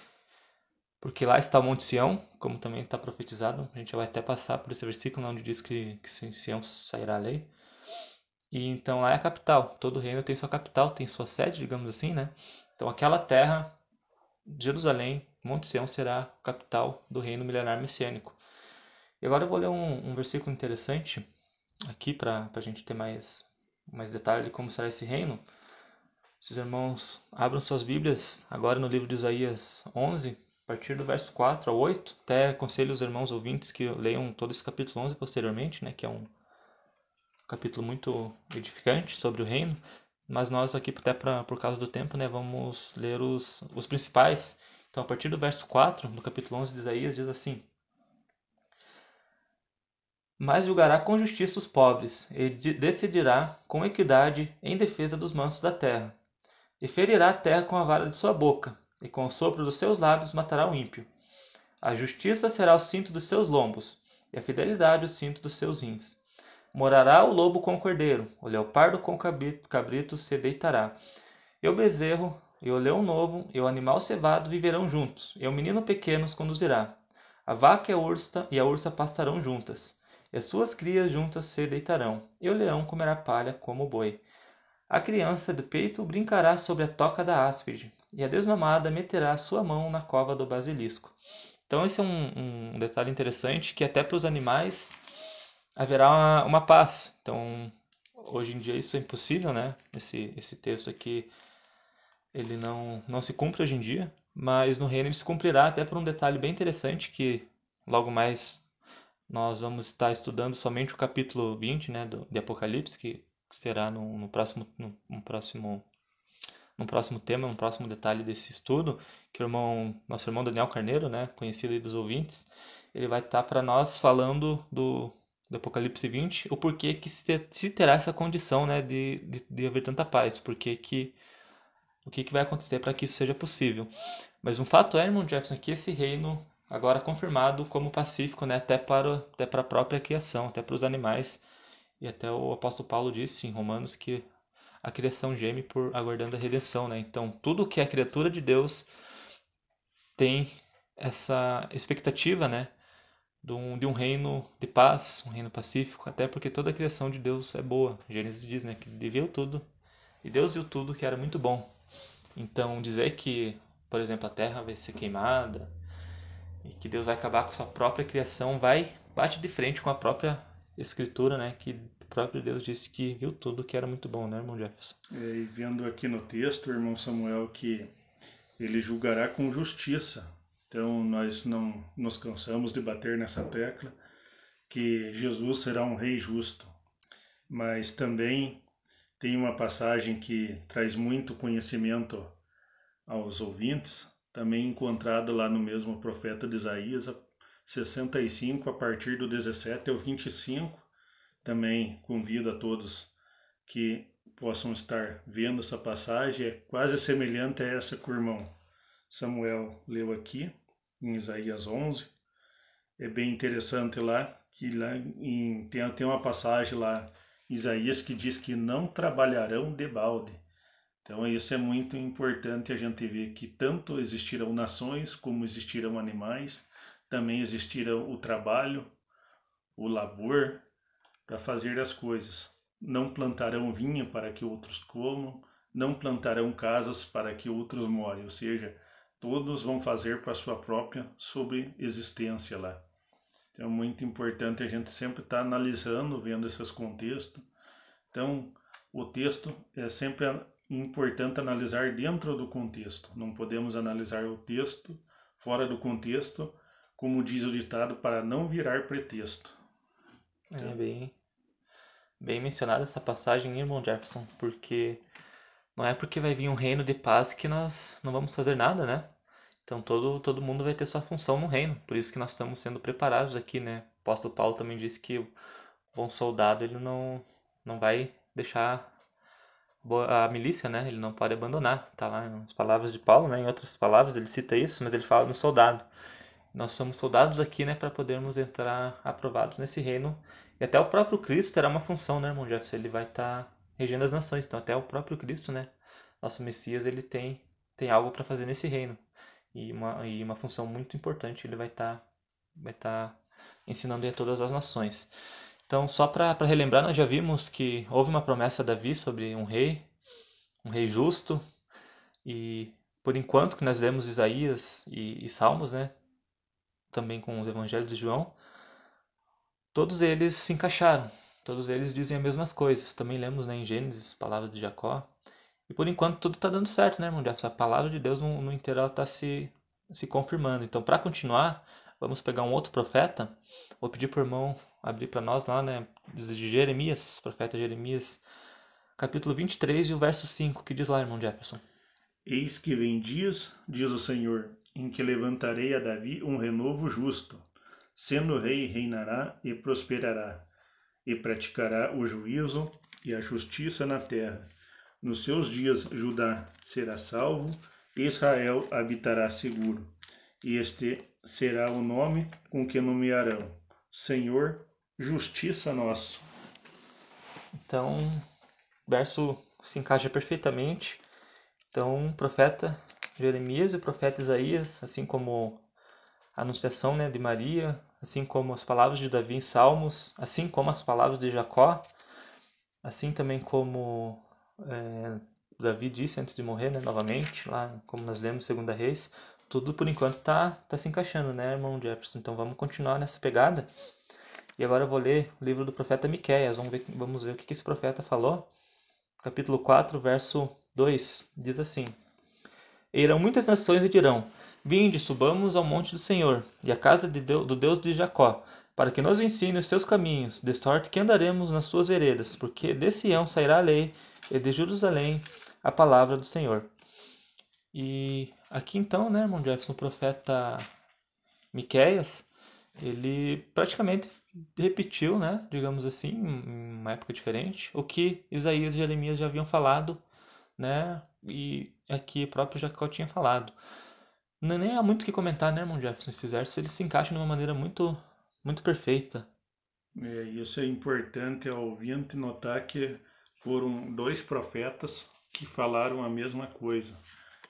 porque lá está o Monte Sião, como também está profetizado. A gente vai até passar por esse versículo onde diz que, que em Sião sairá a lei. E então lá é a capital. Todo reino tem sua capital, tem sua sede, digamos assim, né? Então aquela terra, Jerusalém, Monte Sião será a capital do reino milenar messiânico. E agora eu vou ler um, um versículo interessante aqui para a gente ter mais, mais detalhe de como será esse reino. Se os irmãos abram suas Bíblias agora no livro de Isaías 11, a partir do verso 4 ao 8. Até aconselho os irmãos ouvintes que leiam todo esse capítulo 11 posteriormente, né, que é um capítulo muito edificante sobre o reino. Mas nós aqui, até pra, por causa do tempo, né, vamos ler os, os principais. Então, a partir do verso 4, no capítulo 11 de Isaías, diz assim: Mas julgará com justiça os pobres, e decidirá com equidade em defesa dos mansos da terra, e ferirá a terra com a vara de sua boca, e com o sopro dos seus lábios matará o ímpio. A justiça será o cinto dos seus lombos, e a fidelidade o cinto dos seus rins. Morará o lobo com o cordeiro, o leopardo com o cabrito se deitará. E o bezerro, e o leão novo, e o animal cevado viverão juntos, e o menino pequeno os conduzirá. A vaca e a ursa, e a ursa pastarão juntas, e as suas crias juntas se deitarão, e o leão comerá palha como o boi. A criança do peito brincará sobre a toca da áspide, e a desmamada meterá sua mão na cova do basilisco. Então esse é um, um detalhe interessante que até para os animais haverá uma, uma, paz. Então hoje em dia isso é impossível, né? Esse, esse texto aqui ele não, não se cumpre hoje em dia, mas no reino ele se cumprirá até por um detalhe bem interessante que logo mais nós vamos estar estudando somente o capítulo 20 né, do, de Apocalipse, que será no, no próximo, no, no próximo no próximo tema, no próximo detalhe desse estudo, que o irmão, nosso irmão Daniel Carneiro, né, conhecido aí dos ouvintes, ele vai estar para nós falando do, do Apocalipse 20, o porquê que se, se terá essa condição né, de, de, de haver tanta paz, porque que, o que, que vai acontecer para que isso seja possível. Mas um fato é, irmão Jefferson, que esse reino agora confirmado como pacífico né, até, para, até para a própria criação, até para os animais, e até o apóstolo Paulo disse em Romanos que a criação geme por aguardando a redenção, né? Então, tudo que é criatura de Deus tem essa expectativa, né, de um, de um reino de paz, um reino pacífico, até porque toda a criação de Deus é boa. Gênesis diz, né, que Ele viu tudo e Deus viu tudo que era muito bom. Então, dizer que, por exemplo, a terra vai ser queimada e que Deus vai acabar com sua própria criação, vai bate de frente com a própria escritura, né, que o próprio Deus disse que viu tudo que era muito bom, né, irmão Jefferson? É, e vendo aqui no texto, irmão Samuel, que ele julgará com justiça então, nós não nos cansamos de bater nessa tecla que Jesus será um rei justo. Mas também tem uma passagem que traz muito conhecimento aos ouvintes, também encontrada lá no mesmo profeta de Isaías, 65, a partir do 17 ao 25. Também convido a todos que possam estar vendo essa passagem, é quase semelhante a essa que o irmão Samuel leu aqui, em Isaías 11. É bem interessante lá, que lá em, tem, tem uma passagem lá, Isaías, que diz que não trabalharão de balde. Então isso é muito importante a gente ver que tanto existirão nações como existirão animais, também existirão o trabalho, o labor para fazer as coisas. Não plantarão vinho para que outros comam, não plantarão casas para que outros morem, ou seja, todos vão fazer para a sua própria sobreexistência lá. Então é muito importante a gente sempre estar tá analisando, vendo esses contextos. Então, o texto é sempre importante analisar dentro do contexto. Não podemos analisar o texto fora do contexto, como diz o ditado, para não virar pretexto. É bem, bem mencionada essa passagem, irmão Jefferson, porque não é porque vai vir um reino de paz que nós não vamos fazer nada, né? Então todo, todo mundo vai ter sua função no reino. Por isso que nós estamos sendo preparados aqui, né? O apóstolo Paulo também disse que o bom soldado ele não, não vai deixar a milícia, né? Ele não pode abandonar. Tá lá nas palavras de Paulo, né? Em outras palavras ele cita isso, mas ele fala no soldado. Nós somos soldados aqui, né? Para podermos entrar aprovados nesse reino. E até o próprio Cristo terá uma função, né, irmão Jefferson? Ele vai estar tá regendo as nações. Então até o próprio Cristo, né? Nosso Messias, ele tem, tem algo para fazer nesse reino. E uma, e uma função muito importante ele vai estar tá, vai tá ensinando a todas as nações. Então, só para relembrar, nós já vimos que houve uma promessa a Davi sobre um rei, um rei justo, e por enquanto que nós lemos Isaías e, e Salmos, né, também com os evangelhos de João, todos eles se encaixaram, todos eles dizem as mesmas coisas. Também lemos né, em Gênesis, palavras de Jacó, e por enquanto tudo está dando certo, né, irmão Jefferson? A palavra de Deus no, no inteiro está se, se confirmando. Então, para continuar, vamos pegar um outro profeta. Vou pedir para o irmão abrir para nós lá, né, de Jeremias, profeta Jeremias, capítulo 23 e o verso 5, que diz lá, irmão Jefferson. Eis que vem dias, diz o Senhor, em que levantarei a Davi um renovo justo. Sendo rei, reinará e prosperará, e praticará o juízo e a justiça na terra nos seus dias Judá será salvo, Israel habitará seguro. Este será o nome com que nomearão: Senhor, justiça nossa. Então, verso se encaixa perfeitamente. Então, o profeta Jeremias e o profeta Isaías, assim como a anunciação né, de Maria, assim como as palavras de Davi em Salmos, assim como as palavras de Jacó, assim também como é, Davi disse antes de morrer, né, novamente, lá como nós lemos Segunda Reis, tudo por enquanto está tá se encaixando, né, irmão Jefferson? Então vamos continuar nessa pegada. E agora eu vou ler o livro do profeta Miqueias, vamos ver, vamos ver o que, que esse profeta falou. Capítulo 4, verso 2, diz assim: irão muitas nações e dirão: Vinde, subamos ao monte do Senhor, e à casa de Deus, do Deus de Jacó, para que nos ensine os seus caminhos, de sorte que andaremos nas suas veredas, porque de Sião sairá a lei e de Jerusalém a palavra do Senhor. E aqui então, né, irmão Jefferson, o profeta Miqueias, ele praticamente repetiu, né, digamos assim, uma época diferente, o que Isaías e Jeremias já haviam falado, né, e aqui próprio Jacó tinha falado. Não, nem há muito o que comentar, né, irmão Jefferson? Esses versos eles se encaixam de uma maneira muito, muito perfeita. É, isso é importante ao ouvinte notar que foram dois profetas que falaram a mesma coisa,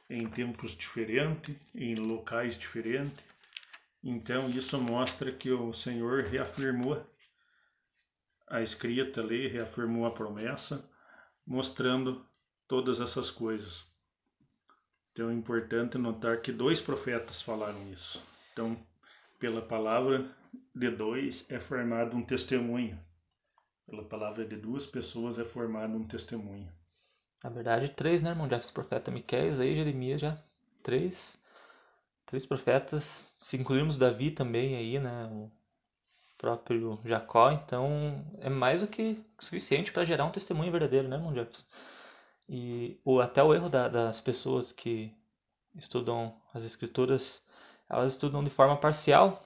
em tempos diferentes, em locais diferentes. Então, isso mostra que o Senhor reafirmou a escrita ali, reafirmou a promessa, mostrando todas essas coisas. Então é importante notar que dois profetas falaram isso. Então, pela palavra de dois é formado um testemunho. Pela palavra de duas pessoas é formado um testemunho. Na verdade, três, né, irmão Jefferson? Profeta Miqueias, aí Jeremias já. Três. Três profetas. Se incluirmos Davi também aí, né? O próprio Jacó. Então, é mais do que suficiente para gerar um testemunho verdadeiro, né, irmão Jefferson? E o, até o erro da, das pessoas que estudam as escrituras, elas estudam de forma parcial.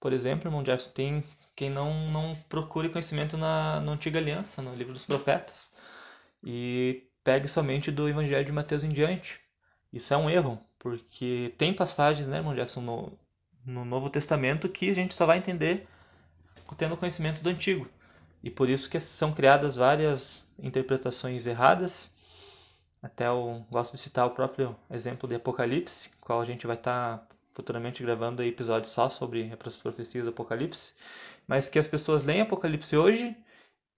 Por exemplo, irmão Jefferson, tem quem não, não procure conhecimento na, na Antiga Aliança, no livro dos profetas, e pegue somente do Evangelho de Mateus em diante. Isso é um erro, porque tem passagens, né, irmão Jefferson, no, no Novo Testamento que a gente só vai entender tendo conhecimento do Antigo. E por isso que são criadas várias interpretações erradas até eu gosto de citar o próprio exemplo de Apocalipse, qual a gente vai estar tá futuramente gravando episódios só sobre as profecias do Apocalipse, mas que as pessoas leem Apocalipse hoje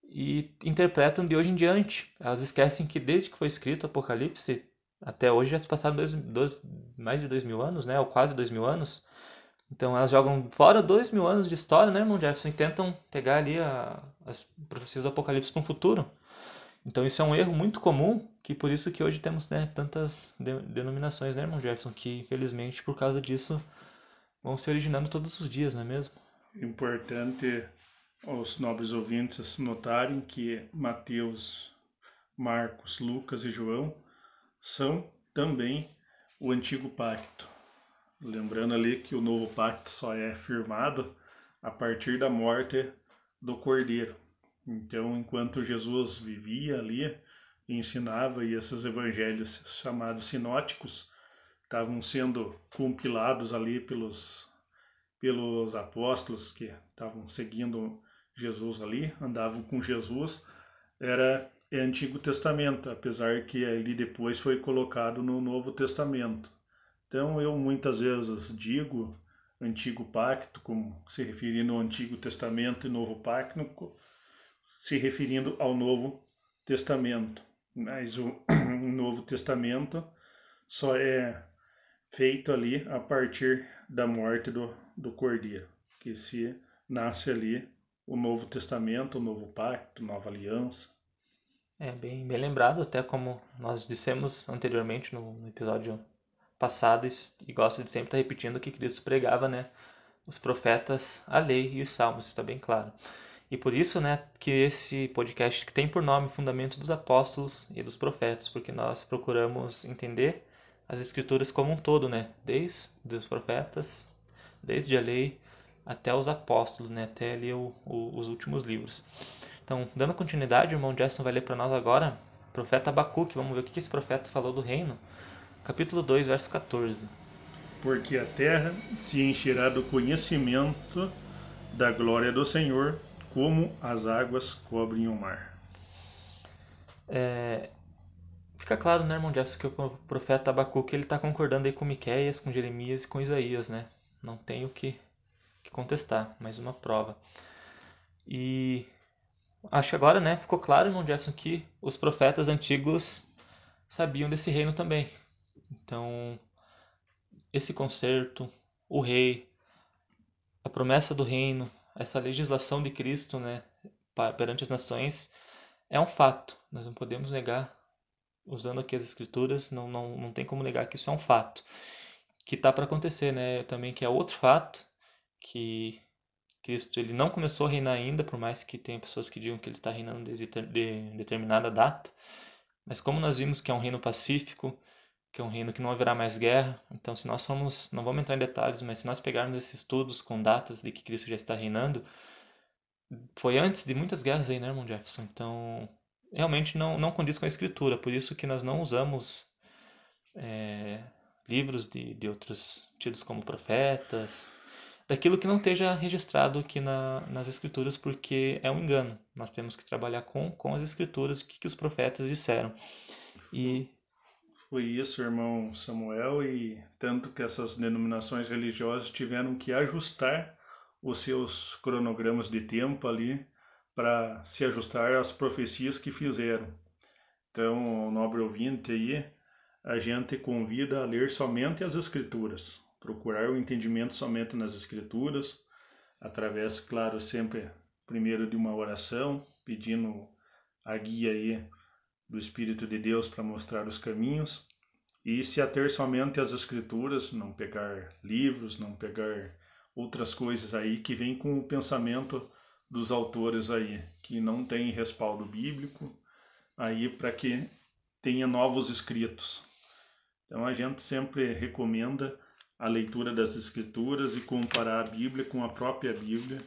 e interpretam de hoje em diante. Elas esquecem que desde que foi escrito Apocalipse até hoje já se passaram dois, dois, mais de dois mil anos, né? Ou quase dois mil anos. Então elas jogam fora dois mil anos de história, né, irmão Jefferson? E tentam pegar ali a, as profecias do Apocalipse para o futuro. Então isso é um erro muito comum, que por isso que hoje temos né, tantas de denominações, né, irmão Jefferson, que infelizmente por causa disso vão se originando todos os dias, não é mesmo? Importante os nobres ouvintes notarem que Mateus, Marcos, Lucas e João são também o antigo pacto. Lembrando ali que o novo pacto só é firmado a partir da morte do Cordeiro. Então, enquanto Jesus vivia ali, ensinava e esses evangelhos chamados sinóticos estavam sendo compilados ali pelos pelos apóstolos que estavam seguindo Jesus ali, andavam com Jesus, era é Antigo Testamento, apesar que ali depois foi colocado no Novo Testamento. Então eu muitas vezes digo Antigo Pacto, como se referindo ao Antigo Testamento e Novo Pacto, se referindo ao Novo Testamento. Mas o, Novo Testamento só é feito ali a partir da morte do, do Cordeiro, que se nasce ali o Novo Testamento, o Novo Pacto, Nova Aliança. É bem, bem lembrado, até como nós dissemos anteriormente no episódio passado, e gosto de sempre estar repetindo que Cristo pregava, né? Os profetas, a lei e os salmos, está bem claro. E por isso, né, que esse podcast que tem por nome Fundamento dos Apóstolos e dos Profetas, porque nós procuramos entender as escrituras como um todo, né, desde os profetas, desde a lei até os apóstolos, né, até ali o, o, os últimos livros. Então, dando continuidade, o irmão Jackson vai ler para nós agora o profeta Abacuque. Vamos ver o que esse profeta falou do reino. Capítulo 2, verso 14. Porque a terra se encherá do conhecimento da glória do Senhor como as águas cobrem o mar. É, fica claro, né, irmão Jefferson, que o profeta Abacuque ele está concordando aí com Miqueias, com Jeremias e com Isaías, né? Não tem o que, que contestar, mais uma prova. E acho que agora, né, ficou claro, irmão Jefferson, que os profetas antigos sabiam desse reino também. Então, esse concerto, o rei, a promessa do reino, essa legislação de Cristo, né, perante as nações, é um fato. Nós não podemos negar, usando aqui as escrituras, não, não, não tem como negar que isso é um fato. Que está para acontecer, né, também que é outro fato, que Cristo ele não começou a reinar ainda, por mais que tenha pessoas que digam que ele está reinando desde de determinada data. Mas como nós vimos que é um reino pacífico, que é um reino que não haverá mais guerra. Então, se nós formos, não vamos entrar em detalhes, mas se nós pegarmos esses estudos com datas de que Cristo já está reinando, foi antes de muitas guerras aí, né, irmão Jefferson? Então, realmente não, não condiz com a escritura, por isso que nós não usamos é, livros de, de outros tidos como profetas, daquilo que não esteja registrado aqui na, nas escrituras, porque é um engano. Nós temos que trabalhar com, com as escrituras, o que, que os profetas disseram. E foi isso, irmão Samuel, e tanto que essas denominações religiosas tiveram que ajustar os seus cronogramas de tempo ali para se ajustar às profecias que fizeram. Então, nobre ouvinte aí, a gente convida a ler somente as Escrituras, procurar o entendimento somente nas Escrituras, através, claro, sempre primeiro de uma oração, pedindo a guia aí do Espírito de Deus para mostrar os caminhos, e se ater somente às Escrituras, não pegar livros, não pegar outras coisas aí que vêm com o pensamento dos autores aí, que não tem respaldo bíblico, aí para que tenha novos escritos. Então a gente sempre recomenda a leitura das escrituras e comparar a Bíblia com a própria Bíblia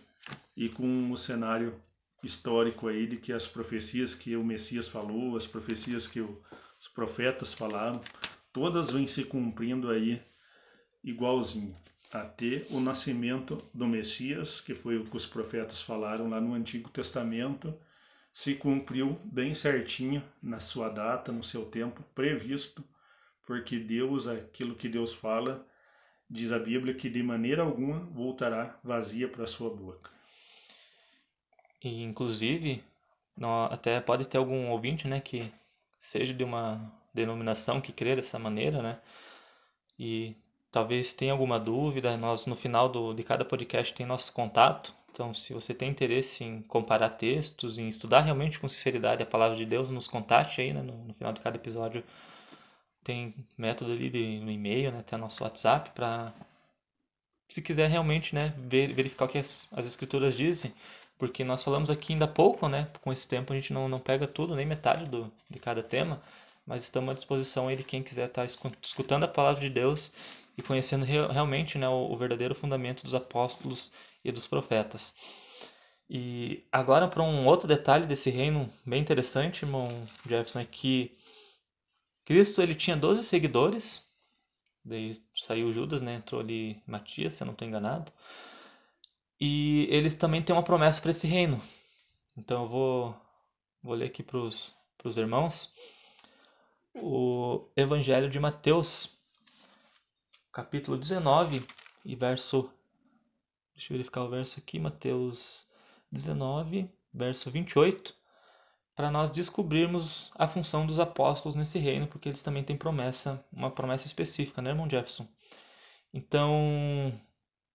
e com o cenário histórico aí de que as profecias que o Messias falou, as profecias que os profetas falaram, todas vêm se cumprindo aí igualzinho até o nascimento do Messias, que foi o que os profetas falaram lá no Antigo Testamento, se cumpriu bem certinho na sua data, no seu tempo previsto, porque Deus, aquilo que Deus fala, diz a Bíblia que de maneira alguma voltará vazia para sua boca. E inclusive, até pode ter algum ouvinte, né, que seja de uma denominação que crê dessa maneira, né? E talvez tenha alguma dúvida, nós no final do, de cada podcast tem nosso contato. Então, se você tem interesse em comparar textos, em estudar realmente com sinceridade a palavra de Deus, nos contate aí, né, no, no final de cada episódio tem método ali de, no e-mail, né, tem nosso WhatsApp para se quiser realmente, né, ver, verificar o que as, as escrituras dizem, porque nós falamos aqui ainda pouco, né, com esse tempo a gente não, não pega tudo, nem metade do, de cada tema, mas estamos à disposição aí de quem quiser estar tá escutando a palavra de Deus e conhecendo realmente né, o, o verdadeiro fundamento dos apóstolos e dos profetas. E agora para um outro detalhe desse reino bem interessante, irmão Jefferson, é que Cristo ele tinha 12 seguidores, daí saiu Judas, né, entrou ali Matias, se eu não estou enganado, e eles também têm uma promessa para esse reino. Então eu vou, vou ler aqui para os irmãos o Evangelho de Mateus, capítulo 19 e verso. Deixa eu verificar o verso aqui, Mateus 19, verso 28, para nós descobrirmos a função dos apóstolos nesse reino, porque eles também têm promessa, uma promessa específica, né, irmão Jefferson? Então,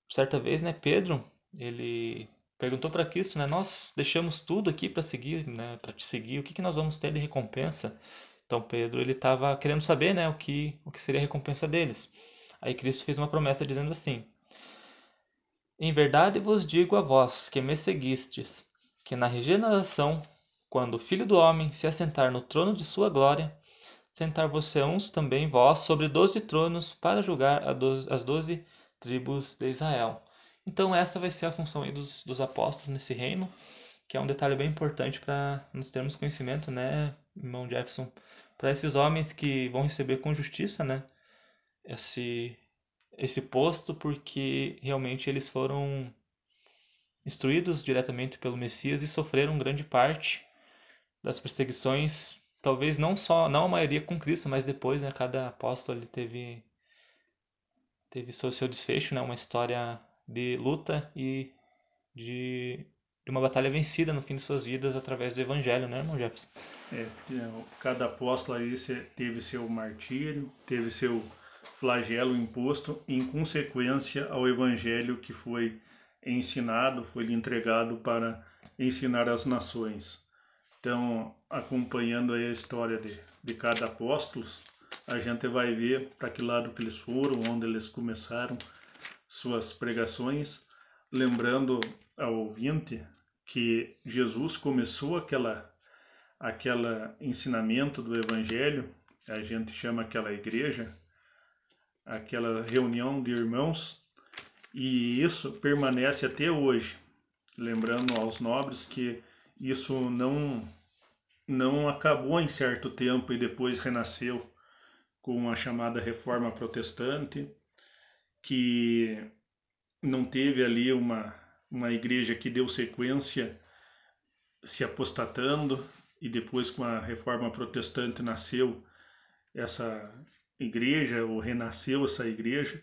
certa vez, né, Pedro, ele perguntou para Cristo, né, nós deixamos tudo aqui para seguir, né, para te seguir, o que, que nós vamos ter de recompensa? Então Pedro ele estava querendo saber, né, o que o que seria a recompensa deles. Aí Cristo fez uma promessa dizendo assim: Em verdade vos digo a vós que me seguistes, que na regeneração, quando o Filho do homem se assentar no trono de sua glória, sentar você uns também vós sobre doze tronos para julgar as doze tribos de Israel. Então essa vai ser a função aí dos, dos apóstolos nesse reino, que é um detalhe bem importante para nós termos conhecimento, né, irmão Jefferson, para esses homens que vão receber com justiça, né, esse esse posto porque realmente eles foram instruídos diretamente pelo Messias e sofreram grande parte das perseguições, talvez não só, não a maioria com Cristo, mas depois, né, cada apóstolo ele teve teve seu, seu desfecho, né, uma história de luta e de de uma batalha vencida no fim de suas vidas através do Evangelho, né, irmão Jefferson? É, é cada apóstolo aí teve seu martírio, teve seu flagelo imposto em consequência ao Evangelho que foi ensinado, foi lhe entregado para ensinar as nações. Então, acompanhando a história de, de cada apóstolo, a gente vai ver para que lado que eles foram, onde eles começaram suas pregações, lembrando ao ouvinte que Jesus começou aquela aquela ensinamento do evangelho a gente chama aquela igreja, aquela reunião de irmãos, e isso permanece até hoje. Lembrando aos nobres que isso não, não acabou em certo tempo e depois renasceu com a chamada Reforma Protestante, que não teve ali uma, uma igreja que deu sequência se apostatando, e depois com a Reforma Protestante nasceu essa igreja, ou renasceu essa igreja,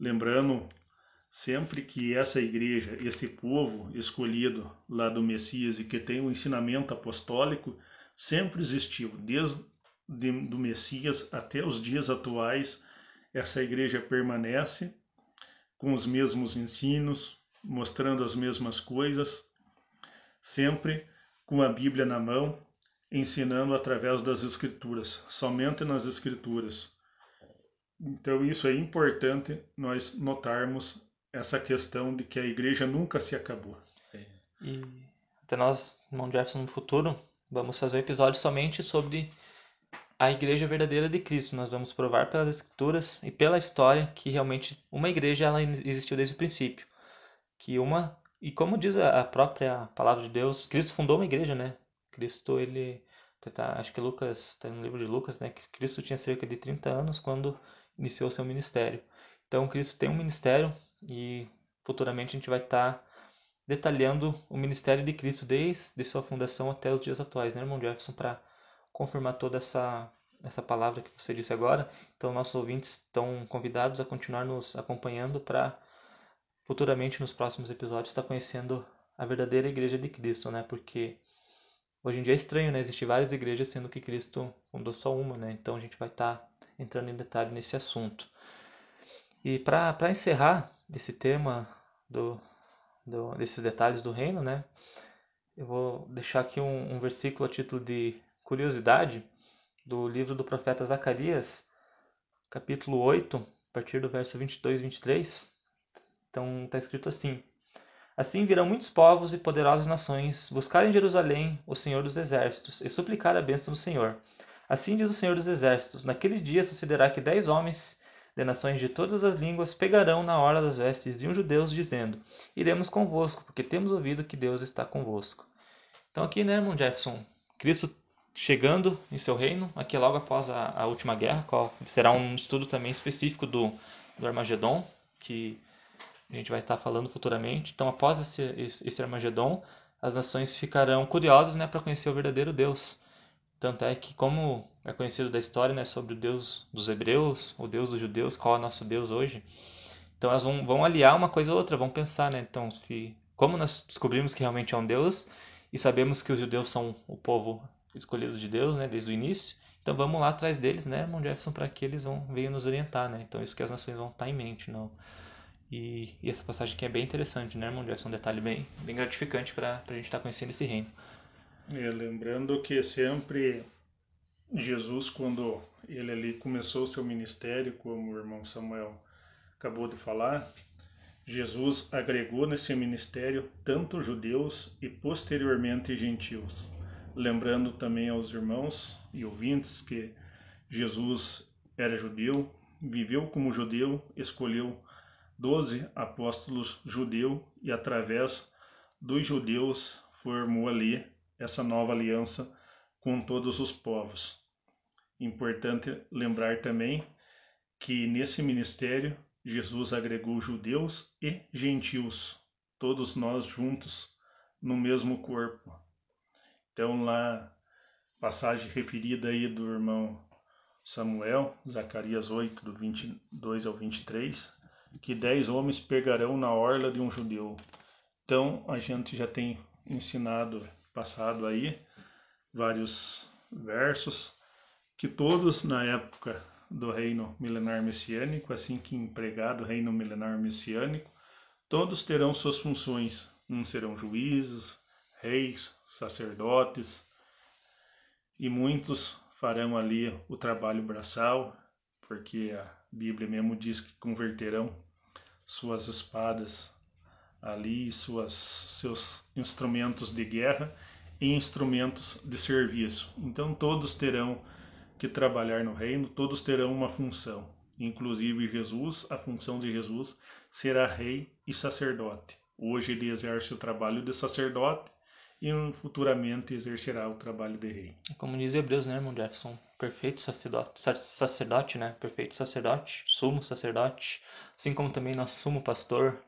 lembrando sempre que essa igreja, esse povo escolhido lá do Messias e que tem um ensinamento apostólico, sempre existiu, desde do Messias até os dias atuais, essa igreja permanece com os mesmos ensinos, mostrando as mesmas coisas, sempre com a Bíblia na mão, ensinando através das Escrituras, somente nas Escrituras. Então, isso é importante nós notarmos essa questão de que a igreja nunca se acabou. E até nós, irmão Jefferson, no futuro, vamos fazer um episódio somente sobre a igreja verdadeira de Cristo. Nós vamos provar pelas escrituras e pela história que realmente uma igreja ela existiu desde o princípio. Que uma e como diz a própria palavra de Deus, Cristo fundou uma igreja, né? Cristo ele tá, acho que Lucas, está no livro de Lucas, né, que Cristo tinha cerca de 30 anos quando iniciou seu ministério. Então Cristo tem um ministério e futuramente a gente vai estar tá detalhando o ministério de Cristo desde sua fundação até os dias atuais, né, irmão Jefferson, para confirmar toda essa essa palavra que você disse agora. Então nossos ouvintes estão convidados a continuar nos acompanhando para futuramente nos próximos episódios estar conhecendo a verdadeira igreja de Cristo, né? Porque hoje em dia é estranho, né? Existem várias igrejas, sendo que Cristo fundou só uma, né? Então a gente vai estar tá entrando em detalhe nesse assunto. E para encerrar esse tema do, do, desses detalhes do reino, né? Eu vou deixar aqui um, um versículo a título de curiosidade do livro do profeta Zacarias, capítulo 8, a partir do verso 22 e 23. Então está escrito assim: Assim virão muitos povos e poderosas nações buscar em Jerusalém o Senhor dos Exércitos e suplicar a bênção do Senhor. Assim diz o Senhor dos Exércitos: Naquele dia sucederá que dez homens de nações de todas as línguas pegarão na hora das vestes de um judeu, dizendo: Iremos convosco, porque temos ouvido que Deus está convosco. Então, aqui, né, irmão Jefferson, Cristo chegando em seu reino, aqui logo após a, a última guerra, qual será um estudo também específico do, do Armagedon, que a gente vai estar falando futuramente. Então, após esse, esse, Armagedon, as nações ficarão curiosas né, para conhecer o verdadeiro Deus. Tanto é que, como é conhecido da história, né, sobre o Deus dos hebreus, o Deus dos judeus, qual é o nosso Deus hoje. Então elas vão, vão aliar uma coisa a outra, vão pensar, né? Então, se como nós descobrimos que realmente é um Deus e sabemos que os judeus são o povo escolhido de Deus, né, desde o início, então vamos lá atrás deles, né, irmão Jefferson, para que eles vão venham nos orientar, né? Então isso que as nações vão estar em mente, não. E, e essa passagem aqui é bem interessante, né, irmão Jefferson? Um detalhe bem, bem gratificante para a gente estar tá conhecendo esse reino. Lembrando que sempre Jesus, quando ele ali começou o seu ministério, como o irmão Samuel acabou de falar, Jesus agregou nesse ministério tanto judeus e posteriormente gentios. Lembrando também aos irmãos e ouvintes que Jesus era judeu, viveu como judeu, escolheu doze apóstolos judeu e através dos judeus formou ali essa nova aliança com todos os povos. Importante lembrar também que nesse ministério Jesus agregou judeus e gentios, todos nós juntos no mesmo corpo. Então lá passagem referida aí do irmão Samuel, Zacarias 8 do 22 ao 23, que dez homens pegarão na orla de um judeu. Então a gente já tem ensinado passado aí vários versos que todos na época do reino milenar messiânico, assim que empregado reino milenar messiânico, todos terão suas funções. Uns serão juízes, reis, sacerdotes, e muitos farão ali o trabalho braçal, porque a Bíblia mesmo diz que converterão suas espadas ali, suas, seus instrumentos de guerra e instrumentos de serviço. Então todos terão que trabalhar no reino, todos terão uma função. Inclusive Jesus, a função de Jesus será rei e sacerdote. Hoje ele exerce o trabalho de sacerdote e futuramente exercerá o trabalho de rei. Como diz Hebreus, né, irmão Jefferson? Perfeito sacerdote, sacerdote, né? Perfeito sacerdote, sumo sacerdote, assim como também nosso sumo pastor,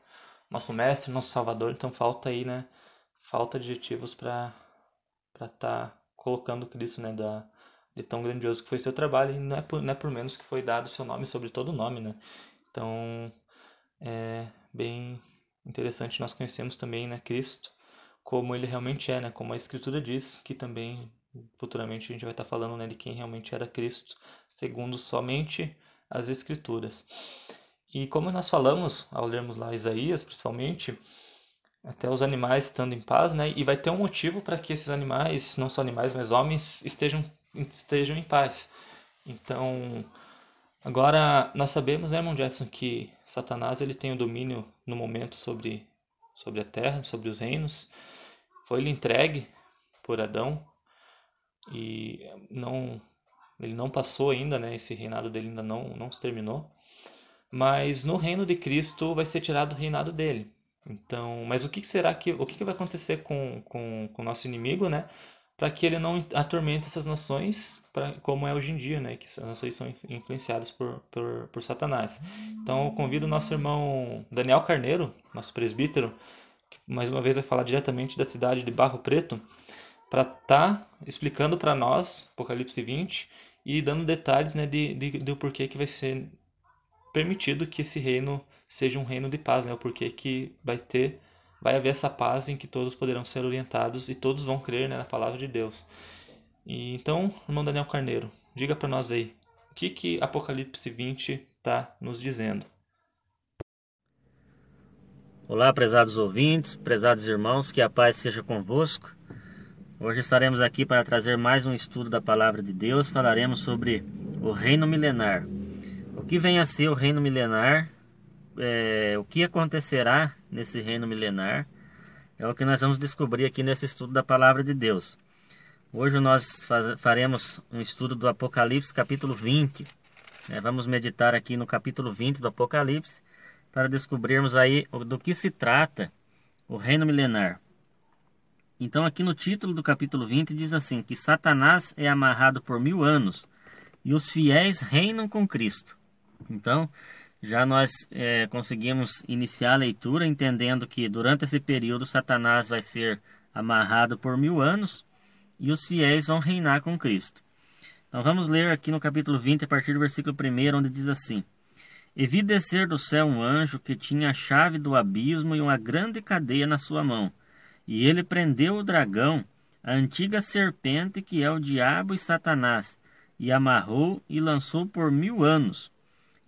nosso mestre, nosso salvador. Então falta aí, né? Falta adjetivos para para estar tá colocando Cristo, né, da de tão grandioso que foi seu trabalho e não é por, não é por menos que foi dado seu nome sobre todo o nome, né? Então, é bem interessante nós conhecemos também, né, Cristo como ele realmente é, né? Como a escritura diz, que também futuramente a gente vai estar falando, né, de quem realmente era Cristo, segundo somente as escrituras. E como nós falamos ao lermos lá Isaías, principalmente, até os animais estando em paz, né? E vai ter um motivo para que esses animais, não só animais, mas homens, estejam estejam em paz. Então, agora nós sabemos, né, irmão Jefferson, que Satanás ele tem o domínio no momento sobre, sobre a terra, sobre os reinos. Foi lhe entregue por Adão e não ele não passou ainda, né? Esse reinado dele ainda não não se terminou. Mas no reino de Cristo vai ser tirado o reinado dele. Então, mas o que será que o que vai acontecer com, com, o nosso inimigo, né? para que ele não atormente essas nações, pra, como é hoje em dia, né, que as nações são influenciadas por, por, por Satanás. Então, eu convido o nosso irmão Daniel Carneiro, nosso presbítero, mais uma vez vai falar diretamente da cidade de Barro Preto, para estar tá explicando para nós Apocalipse 20 e dando detalhes né, de, de, do porquê que vai ser permitido que esse reino seja um reino de paz, né, o porquê que vai ter vai haver essa paz em que todos poderão ser orientados e todos vão crer né, na palavra de Deus. E, então, irmão Daniel Carneiro, diga para nós aí, o que, que Apocalipse 20 está nos dizendo? Olá, prezados ouvintes, prezados irmãos, que a paz seja convosco. Hoje estaremos aqui para trazer mais um estudo da palavra de Deus. Falaremos sobre o reino milenar. O que vem a ser o reino milenar é, o que acontecerá nesse reino milenar é o que nós vamos descobrir aqui nesse estudo da palavra de Deus. Hoje nós faremos um estudo do Apocalipse, capítulo 20. É, vamos meditar aqui no capítulo 20 do Apocalipse para descobrirmos aí do que se trata o reino milenar. Então, aqui no título do capítulo 20 diz assim: que Satanás é amarrado por mil anos e os fiéis reinam com Cristo. Então, já nós é, conseguimos iniciar a leitura entendendo que durante esse período Satanás vai ser amarrado por mil anos e os fiéis vão reinar com Cristo. Então vamos ler aqui no capítulo 20, a partir do versículo 1, onde diz assim: E vi descer do céu um anjo que tinha a chave do abismo e uma grande cadeia na sua mão. E ele prendeu o dragão, a antiga serpente que é o diabo e Satanás, e amarrou e lançou por mil anos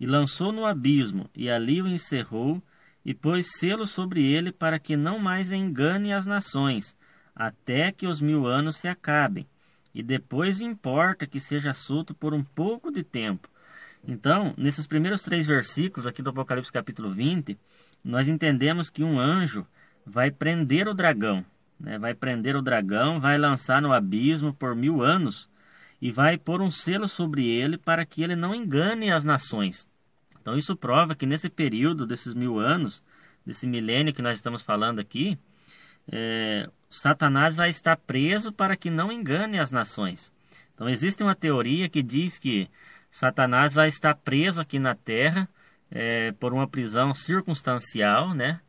e lançou no abismo, e ali o encerrou, e pôs selo sobre ele para que não mais engane as nações, até que os mil anos se acabem. E depois importa que seja solto por um pouco de tempo. Então, nesses primeiros três versículos aqui do Apocalipse capítulo 20, nós entendemos que um anjo vai prender o dragão, né? vai prender o dragão, vai lançar no abismo por mil anos e vai pôr um selo sobre ele para que ele não engane as nações. Então isso prova que nesse período desses mil anos, desse milênio que nós estamos falando aqui, é, Satanás vai estar preso para que não engane as nações. Então existe uma teoria que diz que Satanás vai estar preso aqui na Terra é, por uma prisão circunstancial, né?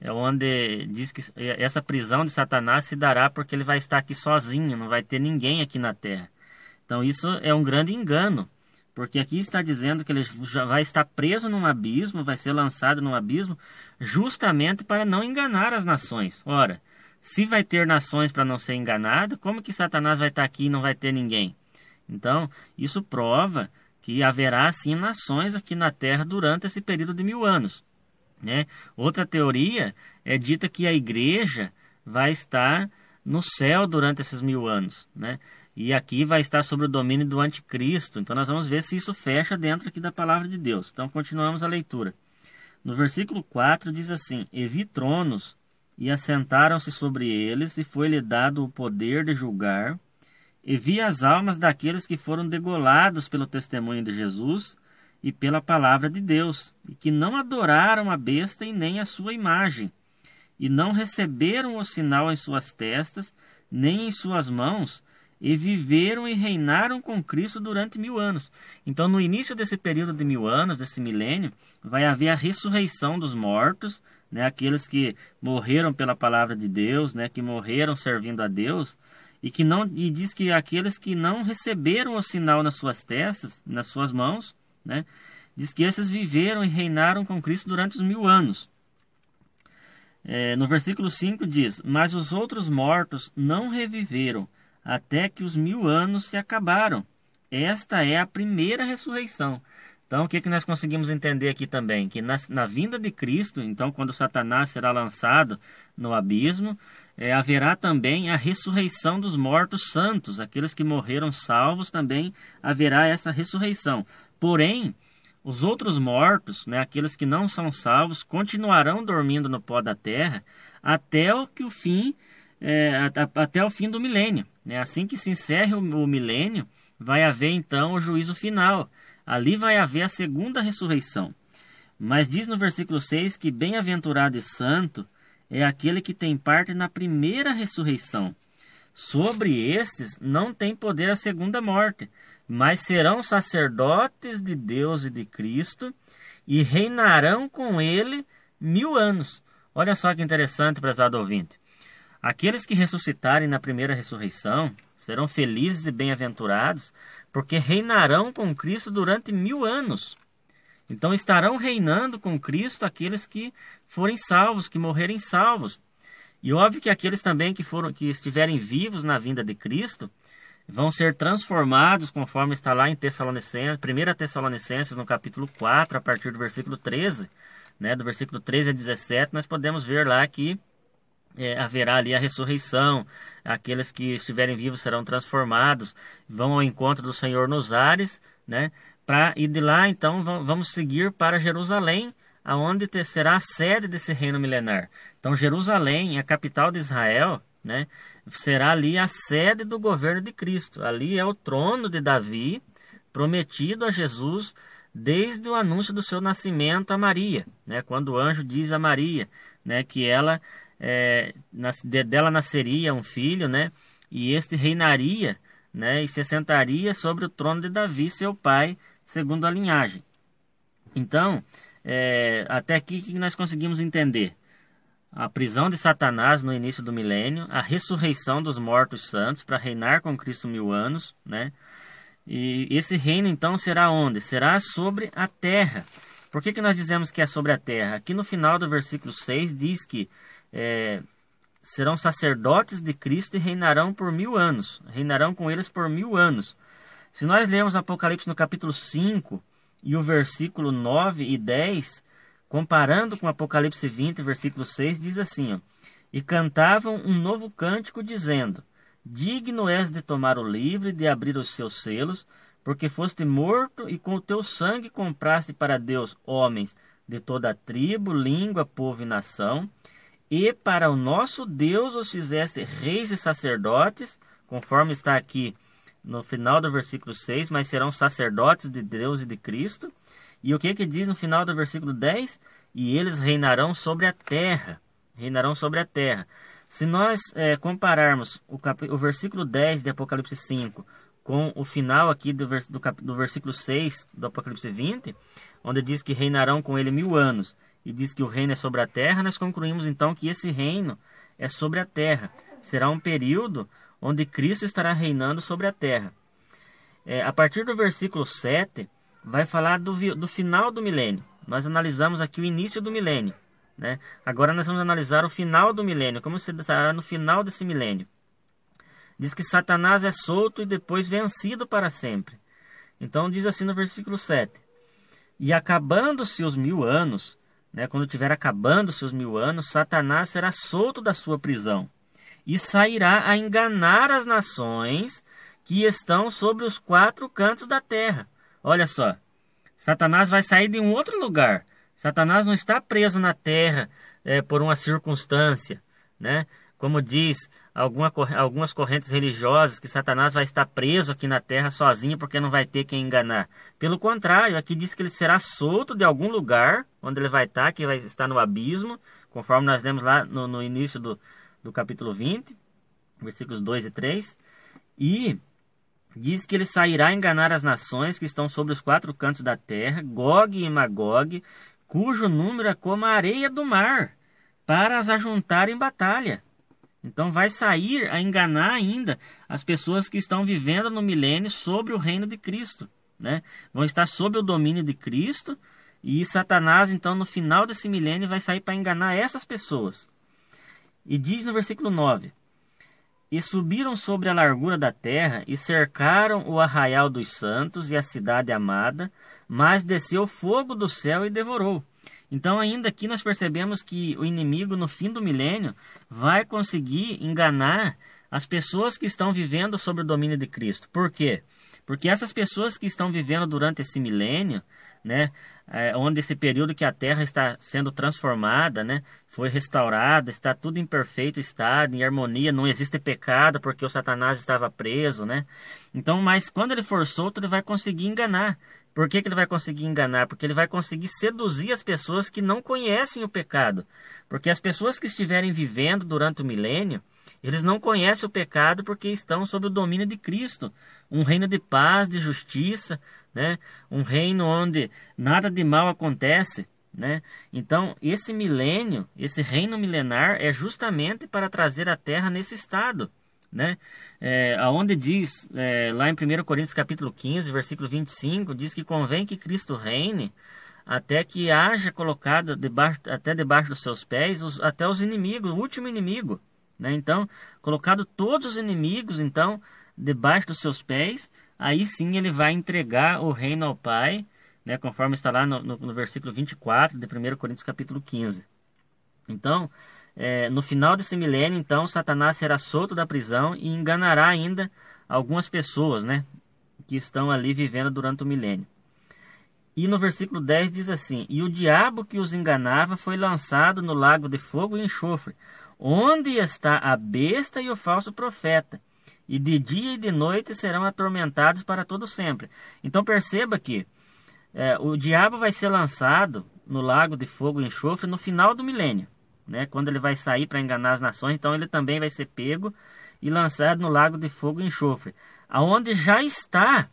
É onde diz que essa prisão de Satanás se dará porque ele vai estar aqui sozinho, não vai ter ninguém aqui na Terra. Então isso é um grande engano, porque aqui está dizendo que ele já vai estar preso num abismo, vai ser lançado num abismo, justamente para não enganar as nações. Ora, se vai ter nações para não ser enganado, como que Satanás vai estar aqui e não vai ter ninguém? Então, isso prova que haverá sim nações aqui na Terra durante esse período de mil anos. Né? Outra teoria é dita que a igreja vai estar no céu durante esses mil anos. Né? E aqui vai estar sobre o domínio do anticristo. Então nós vamos ver se isso fecha dentro aqui da palavra de Deus. Então continuamos a leitura. No versículo 4 diz assim: E vi tronos, e assentaram-se sobre eles, e foi-lhe dado o poder de julgar, e vi as almas daqueles que foram degolados pelo testemunho de Jesus e pela palavra de Deus, e que não adoraram a besta e nem a sua imagem, e não receberam o sinal em suas testas, nem em suas mãos, e viveram e reinaram com Cristo durante mil anos. Então, no início desse período de mil anos, desse milênio, vai haver a ressurreição dos mortos, né, aqueles que morreram pela palavra de Deus, né, que morreram servindo a Deus, e que não e diz que aqueles que não receberam o sinal nas suas testas, nas suas mãos, né, diz que esses viveram e reinaram com Cristo durante os mil anos. É, no versículo 5 diz: Mas os outros mortos não reviveram até que os mil anos se acabaram. Esta é a primeira ressurreição. Então, o que, que nós conseguimos entender aqui também? Que na, na vinda de Cristo, então, quando Satanás será lançado no abismo, é, haverá também a ressurreição dos mortos santos, aqueles que morreram salvos, também haverá essa ressurreição. Porém, os outros mortos, né, aqueles que não são salvos, continuarão dormindo no pó da terra até o que o fim é, até o fim do milênio. Né? Assim que se encerre o, o milênio, vai haver então o juízo final. Ali vai haver a segunda ressurreição. Mas diz no versículo 6 que bem-aventurado e santo é aquele que tem parte na primeira ressurreição. Sobre estes não tem poder a segunda morte, mas serão sacerdotes de Deus e de Cristo e reinarão com ele mil anos. Olha só que interessante, prezado ouvinte. Aqueles que ressuscitarem na primeira ressurreição serão felizes e bem-aventurados, porque reinarão com Cristo durante mil anos. Então estarão reinando com Cristo aqueles que forem salvos, que morrerem salvos. E óbvio que aqueles também que foram que estiverem vivos na vinda de Cristo vão ser transformados, conforme está lá em Tessalonicenses, 1 Tessalonicenses, no capítulo 4, a partir do versículo 13, né, do versículo 13 a 17, nós podemos ver lá que é, haverá ali a ressurreição, aqueles que estiverem vivos serão transformados, vão ao encontro do Senhor nos ares, né? Pra, e de lá então vamos seguir para Jerusalém, aonde será a sede desse reino milenar. Então Jerusalém, a capital de Israel, né? Será ali a sede do governo de Cristo. Ali é o trono de Davi, prometido a Jesus desde o anúncio do seu nascimento a Maria, né? Quando o anjo diz a Maria, né? Que ela é, dela nasceria um filho, né? E este reinaria, né? E se sentaria sobre o trono de Davi, seu pai, segundo a linhagem. Então, é, até aqui que nós conseguimos entender a prisão de Satanás no início do milênio, a ressurreição dos mortos santos para reinar com Cristo mil anos, né? E esse reino então será onde? Será sobre a terra. Por que, que nós dizemos que é sobre a terra? Aqui no final do versículo 6 diz que é, serão sacerdotes de Cristo e reinarão por mil anos. Reinarão com eles por mil anos. Se nós lermos Apocalipse no capítulo 5 e o versículo 9 e 10, comparando com Apocalipse 20, versículo 6, diz assim: ó, E cantavam um novo cântico, dizendo: Digno és de tomar o livro e de abrir os seus selos, porque foste morto e com o teu sangue compraste para Deus homens de toda a tribo, língua, povo e nação e para o nosso Deus os fizeste reis e sacerdotes, conforme está aqui no final do versículo 6, mas serão sacerdotes de Deus e de Cristo. E o que que diz no final do versículo 10? E eles reinarão sobre a terra. Reinarão sobre a terra. Se nós é, compararmos o, cap... o versículo 10 de Apocalipse 5 com o final aqui do, vers... do, cap... do versículo 6 do Apocalipse 20, onde diz que reinarão com ele mil anos e diz que o reino é sobre a terra, nós concluímos então que esse reino é sobre a terra. Será um período onde Cristo estará reinando sobre a terra. É, a partir do versículo 7, vai falar do, do final do milênio. Nós analisamos aqui o início do milênio. Né? Agora nós vamos analisar o final do milênio, como se estará no final desse milênio. Diz que Satanás é solto e depois vencido para sempre. Então diz assim no versículo 7: E acabando-se os mil anos, né, quando tiver acabando seus mil anos, Satanás será solto da sua prisão e sairá a enganar as nações que estão sobre os quatro cantos da terra. Olha só, Satanás vai sair de um outro lugar. Satanás não está preso na terra é, por uma circunstância, né? Como diz alguma, algumas correntes religiosas, que Satanás vai estar preso aqui na terra sozinho porque não vai ter quem enganar. Pelo contrário, aqui diz que ele será solto de algum lugar onde ele vai estar, que vai estar no abismo, conforme nós lemos lá no, no início do, do capítulo 20, versículos 2 e 3. E diz que ele sairá a enganar as nações que estão sobre os quatro cantos da terra, Gog e Magog, cujo número é como a areia do mar, para as ajuntar em batalha. Então vai sair a enganar ainda as pessoas que estão vivendo no milênio sobre o reino de Cristo. Né? Vão estar sob o domínio de Cristo e Satanás, então, no final desse milênio, vai sair para enganar essas pessoas. E diz no versículo 9: E subiram sobre a largura da terra e cercaram o arraial dos santos e a cidade amada, mas desceu fogo do céu e devorou. Então, ainda aqui nós percebemos que o inimigo, no fim do milênio, vai conseguir enganar as pessoas que estão vivendo sob o domínio de Cristo. Por quê? Porque essas pessoas que estão vivendo durante esse milênio, né, é, onde esse período que a Terra está sendo transformada, né, foi restaurada, está tudo em perfeito estado, em harmonia, não existe pecado porque o Satanás estava preso, né? Então, mas quando ele for solto, ele vai conseguir enganar. Por que, que ele vai conseguir enganar? Porque ele vai conseguir seduzir as pessoas que não conhecem o pecado. Porque as pessoas que estiverem vivendo durante o milênio, eles não conhecem o pecado porque estão sob o domínio de Cristo. Um reino de paz, de justiça, né? um reino onde nada de mal acontece. Né? Então, esse milênio, esse reino milenar, é justamente para trazer a terra nesse estado né? É, aonde diz, é, lá em 1 Coríntios capítulo 15, versículo 25, diz que convém que Cristo reine até que haja colocado debaixo, até debaixo dos seus pés os, até os inimigos, o último inimigo. Né? Então, colocado todos os inimigos, então, debaixo dos seus pés, aí sim ele vai entregar o reino ao Pai, né? conforme está lá no, no, no versículo 24 de 1 Coríntios capítulo 15. Então, é, no final desse milênio, então, Satanás será solto da prisão e enganará ainda algumas pessoas, né? Que estão ali vivendo durante o milênio. E no versículo 10 diz assim: E o diabo que os enganava foi lançado no lago de fogo e enxofre, onde está a besta e o falso profeta. E de dia e de noite serão atormentados para todo sempre. Então perceba que é, o diabo vai ser lançado no lago de fogo e enxofre no final do milênio né? Quando ele vai sair para enganar as nações, então ele também vai ser pego e lançado no lago de fogo e enxofre, aonde já está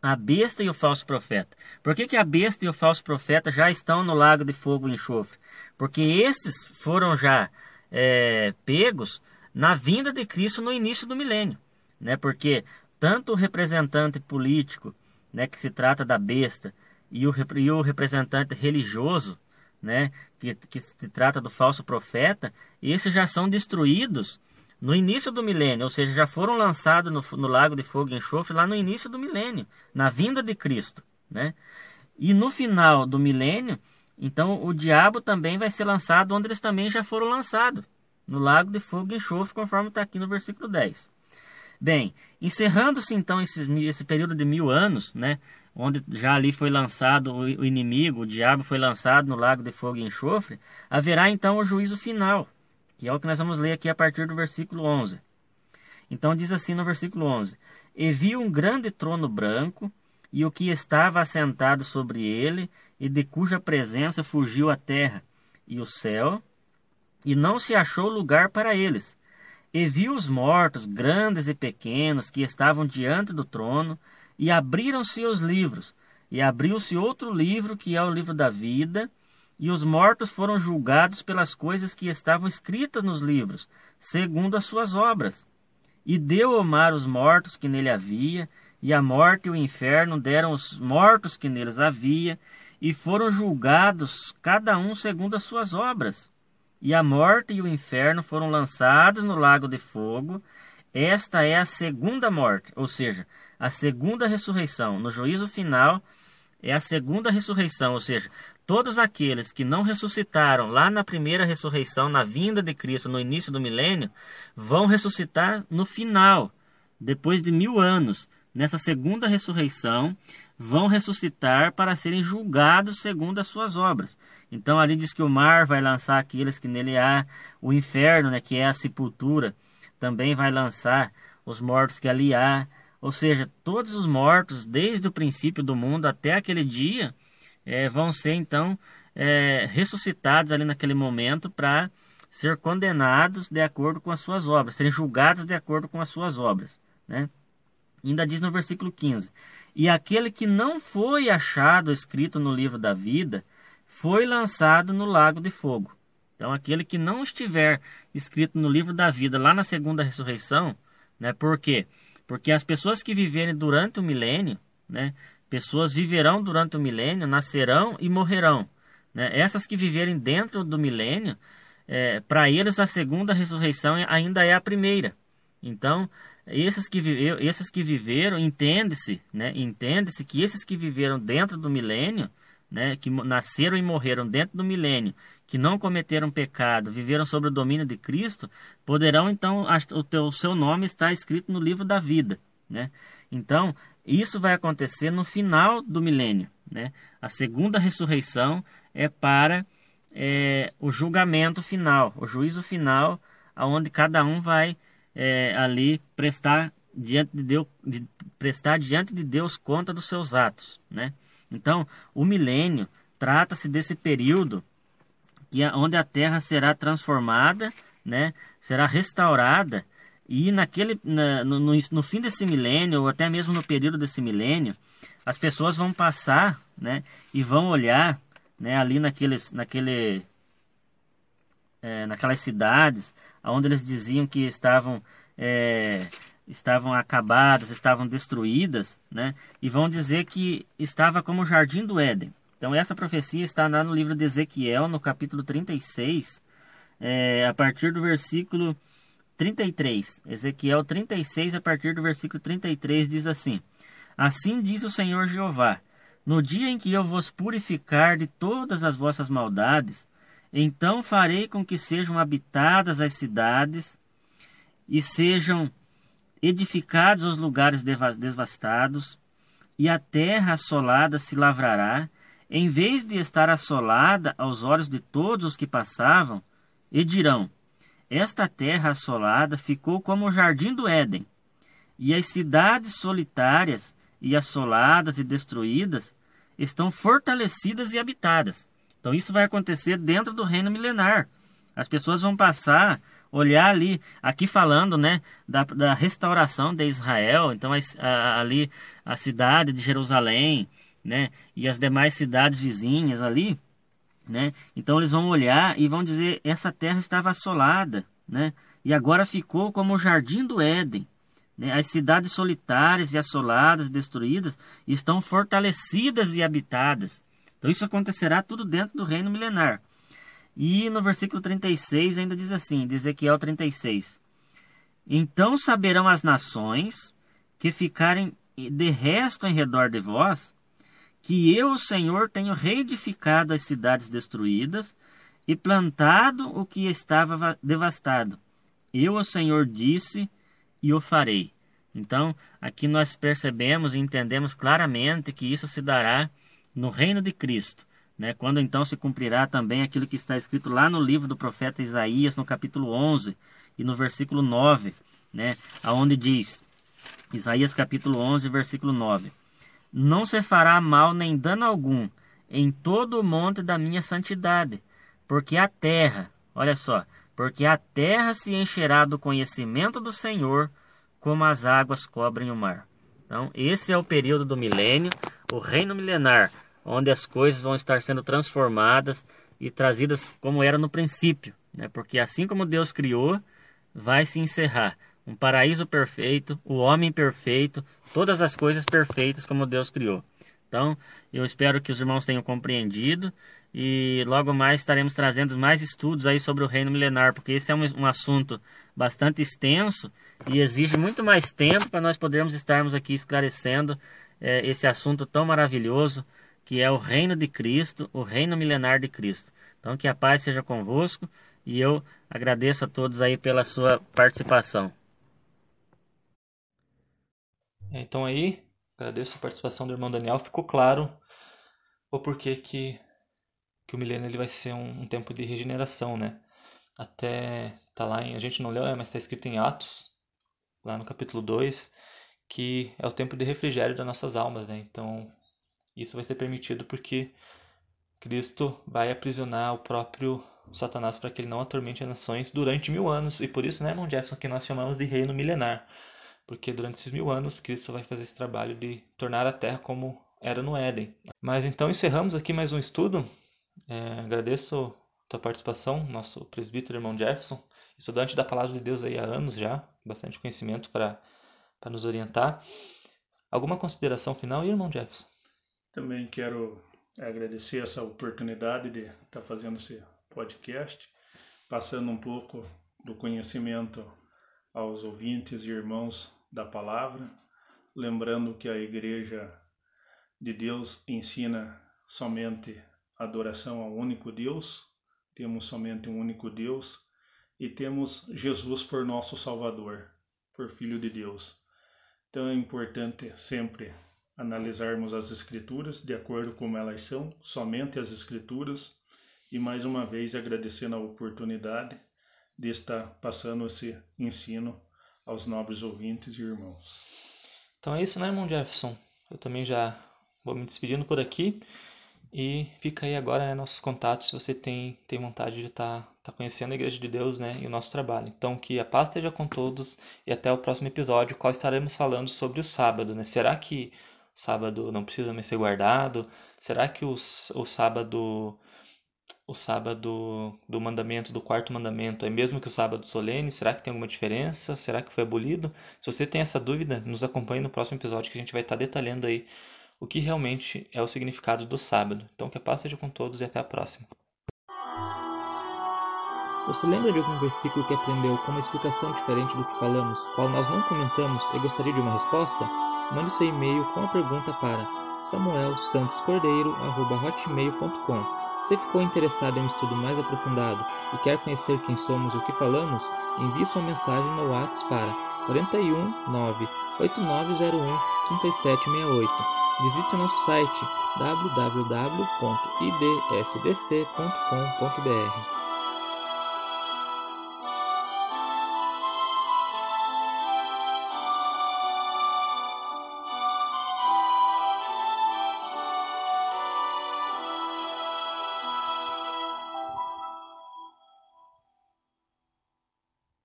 a besta e o falso profeta. Por que, que a besta e o falso profeta já estão no lago de fogo e enxofre? Porque estes foram já é, pegos na vinda de Cristo no início do milênio, né? Porque tanto o representante político, né, que se trata da besta, e o, e o representante religioso, né, que, que se trata do falso profeta, esses já são destruídos no início do milênio, ou seja, já foram lançados no, no lago de fogo e enxofre lá no início do milênio, na vinda de Cristo. Né? E no final do milênio, então o diabo também vai ser lançado onde eles também já foram lançados, no lago de fogo e enxofre, conforme está aqui no versículo 10. Bem, encerrando-se então esse, esse período de mil anos, né, onde já ali foi lançado o, inimigo, o diabo foi lançado no lago de fogo e enxofre, haverá então o juízo final, que é o que nós vamos ler aqui a partir do versículo 11. Então diz assim no versículo 11: E vi um grande trono branco, e o que estava assentado sobre ele, e de cuja presença fugiu a terra e o céu, e não se achou lugar para eles. E viu os mortos, grandes e pequenos, que estavam diante do trono, e abriram-se os livros, e abriu-se outro livro, que é o livro da vida, e os mortos foram julgados pelas coisas que estavam escritas nos livros, segundo as suas obras. E deu o mar os mortos que nele havia, e a morte e o inferno deram os mortos que neles havia, e foram julgados cada um segundo as suas obras. E a morte e o inferno foram lançados no lago de fogo. Esta é a segunda morte, ou seja, a segunda ressurreição. No juízo final é a segunda ressurreição, ou seja, todos aqueles que não ressuscitaram lá na primeira ressurreição, na vinda de Cristo, no início do milênio, vão ressuscitar no final, depois de mil anos, nessa segunda ressurreição, vão ressuscitar para serem julgados segundo as suas obras. Então ali diz que o mar vai lançar aqueles que nele há, o inferno, né, que é a sepultura, também vai lançar os mortos que ali há. Ou seja, todos os mortos, desde o princípio do mundo até aquele dia, é, vão ser então é, ressuscitados ali naquele momento para ser condenados de acordo com as suas obras, serem julgados de acordo com as suas obras. Né? Ainda diz no versículo 15: E aquele que não foi achado escrito no livro da vida foi lançado no lago de fogo. Então, aquele que não estiver escrito no livro da vida lá na segunda ressurreição, né? Por quê? Porque as pessoas que viverem durante o milênio, né? Pessoas viverão durante o milênio, nascerão e morrerão. Né? Essas que viverem dentro do milênio, é, para eles a segunda ressurreição ainda é a primeira. Então, esses que, esses que viveram, entende-se, né? entende-se que esses que viveram dentro do milênio, né? que nasceram e morreram dentro do milênio, que não cometeram pecado, viveram sob o domínio de Cristo, poderão então, o, teu, o seu nome está escrito no livro da vida. Né? Então, isso vai acontecer no final do milênio. Né? A segunda ressurreição é para é, o julgamento final, o juízo final, aonde cada um vai é, ali prestar diante de Deus, de, prestar diante de Deus conta dos seus atos, né? Então, o milênio trata-se desse período que onde a Terra será transformada, né? Será restaurada e naquele, na, no, no, no, fim desse milênio, ou até mesmo no período desse milênio, as pessoas vão passar né, e vão olhar né, ali naqueles, naquele, é, naquelas cidades onde eles diziam que estavam, é, estavam acabadas, estavam destruídas, né, e vão dizer que estava como o jardim do Éden. Então, essa profecia está lá no livro de Ezequiel, no capítulo 36, é, a partir do versículo 33. Ezequiel 36, a partir do versículo 33, diz assim: Assim diz o Senhor Jeová: No dia em que eu vos purificar de todas as vossas maldades, então farei com que sejam habitadas as cidades e sejam edificados os lugares devastados, e a terra assolada se lavrará, em vez de estar assolada aos olhos de todos os que passavam, e dirão: esta terra assolada ficou como o jardim do Éden, e as cidades solitárias e assoladas e destruídas estão fortalecidas e habitadas. Então isso vai acontecer dentro do reino milenar. As pessoas vão passar, olhar ali, aqui falando, né, da, da restauração de Israel. Então a, ali a cidade de Jerusalém, né, e as demais cidades vizinhas ali, né? Então eles vão olhar e vão dizer: essa terra estava assolada, né? e agora ficou como o jardim do Éden. Né? As cidades solitárias e assoladas, destruídas, estão fortalecidas e habitadas. Então isso acontecerá tudo dentro do reino milenar. E no versículo 36 ainda diz assim, Ezequiel 36: Então saberão as nações que ficarem de resto em redor de vós, que eu, Senhor, tenho reedificado as cidades destruídas e plantado o que estava devastado. Eu, o Senhor, disse e o farei. Então, aqui nós percebemos e entendemos claramente que isso se dará no reino de Cristo, né? quando então se cumprirá também aquilo que está escrito lá no livro do profeta Isaías, no capítulo 11 e no versículo 9, né? aonde diz, Isaías capítulo 11, versículo 9, não se fará mal nem dano algum em todo o monte da minha santidade, porque a terra, olha só, porque a terra se encherá do conhecimento do Senhor, como as águas cobrem o mar. Então, esse é o período do milênio, o reino milenar, onde as coisas vão estar sendo transformadas e trazidas como era no princípio, né? porque assim como Deus criou, vai se encerrar um paraíso perfeito, o homem perfeito, todas as coisas perfeitas como Deus criou. Então, eu espero que os irmãos tenham compreendido e logo mais estaremos trazendo mais estudos aí sobre o reino milenar, porque esse é um, um assunto bastante extenso e exige muito mais tempo para nós podermos estarmos aqui esclarecendo é, esse assunto tão maravilhoso que é o reino de Cristo, o reino milenar de Cristo. Então, que a paz seja convosco e eu agradeço a todos aí pela sua participação. É, então aí, agradeço a participação do irmão Daniel. Ficou claro o porquê que, que o milênio ele vai ser um, um tempo de regeneração, né? Até tá lá em, a gente não leu, né, mas está escrito em Atos, lá no capítulo 2, que é o tempo de refrigério das nossas almas, né? Então, isso vai ser permitido porque Cristo vai aprisionar o próprio Satanás para que ele não atormente as nações durante mil anos. E por isso, né, irmão Jefferson, que nós chamamos de reino milenar. Porque durante esses mil anos, Cristo vai fazer esse trabalho de tornar a terra como era no Éden. Mas então encerramos aqui mais um estudo. É, agradeço tua participação, nosso presbítero irmão Jefferson, estudante da palavra de Deus aí há anos já, bastante conhecimento para nos orientar. Alguma consideração final, irmão Jefferson? Também quero agradecer essa oportunidade de estar tá fazendo esse podcast, passando um pouco do conhecimento aos ouvintes e irmãos da palavra, lembrando que a igreja de Deus ensina somente adoração ao único Deus, temos somente um único Deus e temos Jesus por nosso Salvador, por Filho de Deus. Então é importante sempre analisarmos as Escrituras de acordo com elas são, somente as Escrituras, e mais uma vez agradecendo a oportunidade de estar passando esse ensino aos nobres ouvintes e irmãos. Então é isso, né, irmão Jefferson? Eu também já vou me despedindo por aqui. E fica aí agora né, nossos contatos se você tem, tem vontade de estar tá, tá conhecendo a Igreja de Deus né, e o nosso trabalho. Então, que a paz esteja com todos e até o próximo episódio, qual estaremos falando sobre o sábado. Né? Será que sábado não precisa mais ser guardado? Será que o, o sábado o sábado do mandamento, do quarto mandamento, é mesmo que o sábado solene? Será que tem alguma diferença? Será que foi abolido? Se você tem essa dúvida, nos acompanhe no próximo episódio que a gente vai estar detalhando aí o que realmente é o significado do sábado. Então que a paz seja com todos e até a próxima. Você lembra de algum versículo que aprendeu com uma explicação diferente do que falamos, qual nós não comentamos e gostaria de uma resposta? Mande seu e-mail com a pergunta para samuelsantoscordeiro.hotmail.com se ficou interessado em um estudo mais aprofundado e quer conhecer quem somos e o que falamos, envie sua mensagem no WhatsApp para 41 9 8901 3768. Visite nosso site www.idsdc.com.br.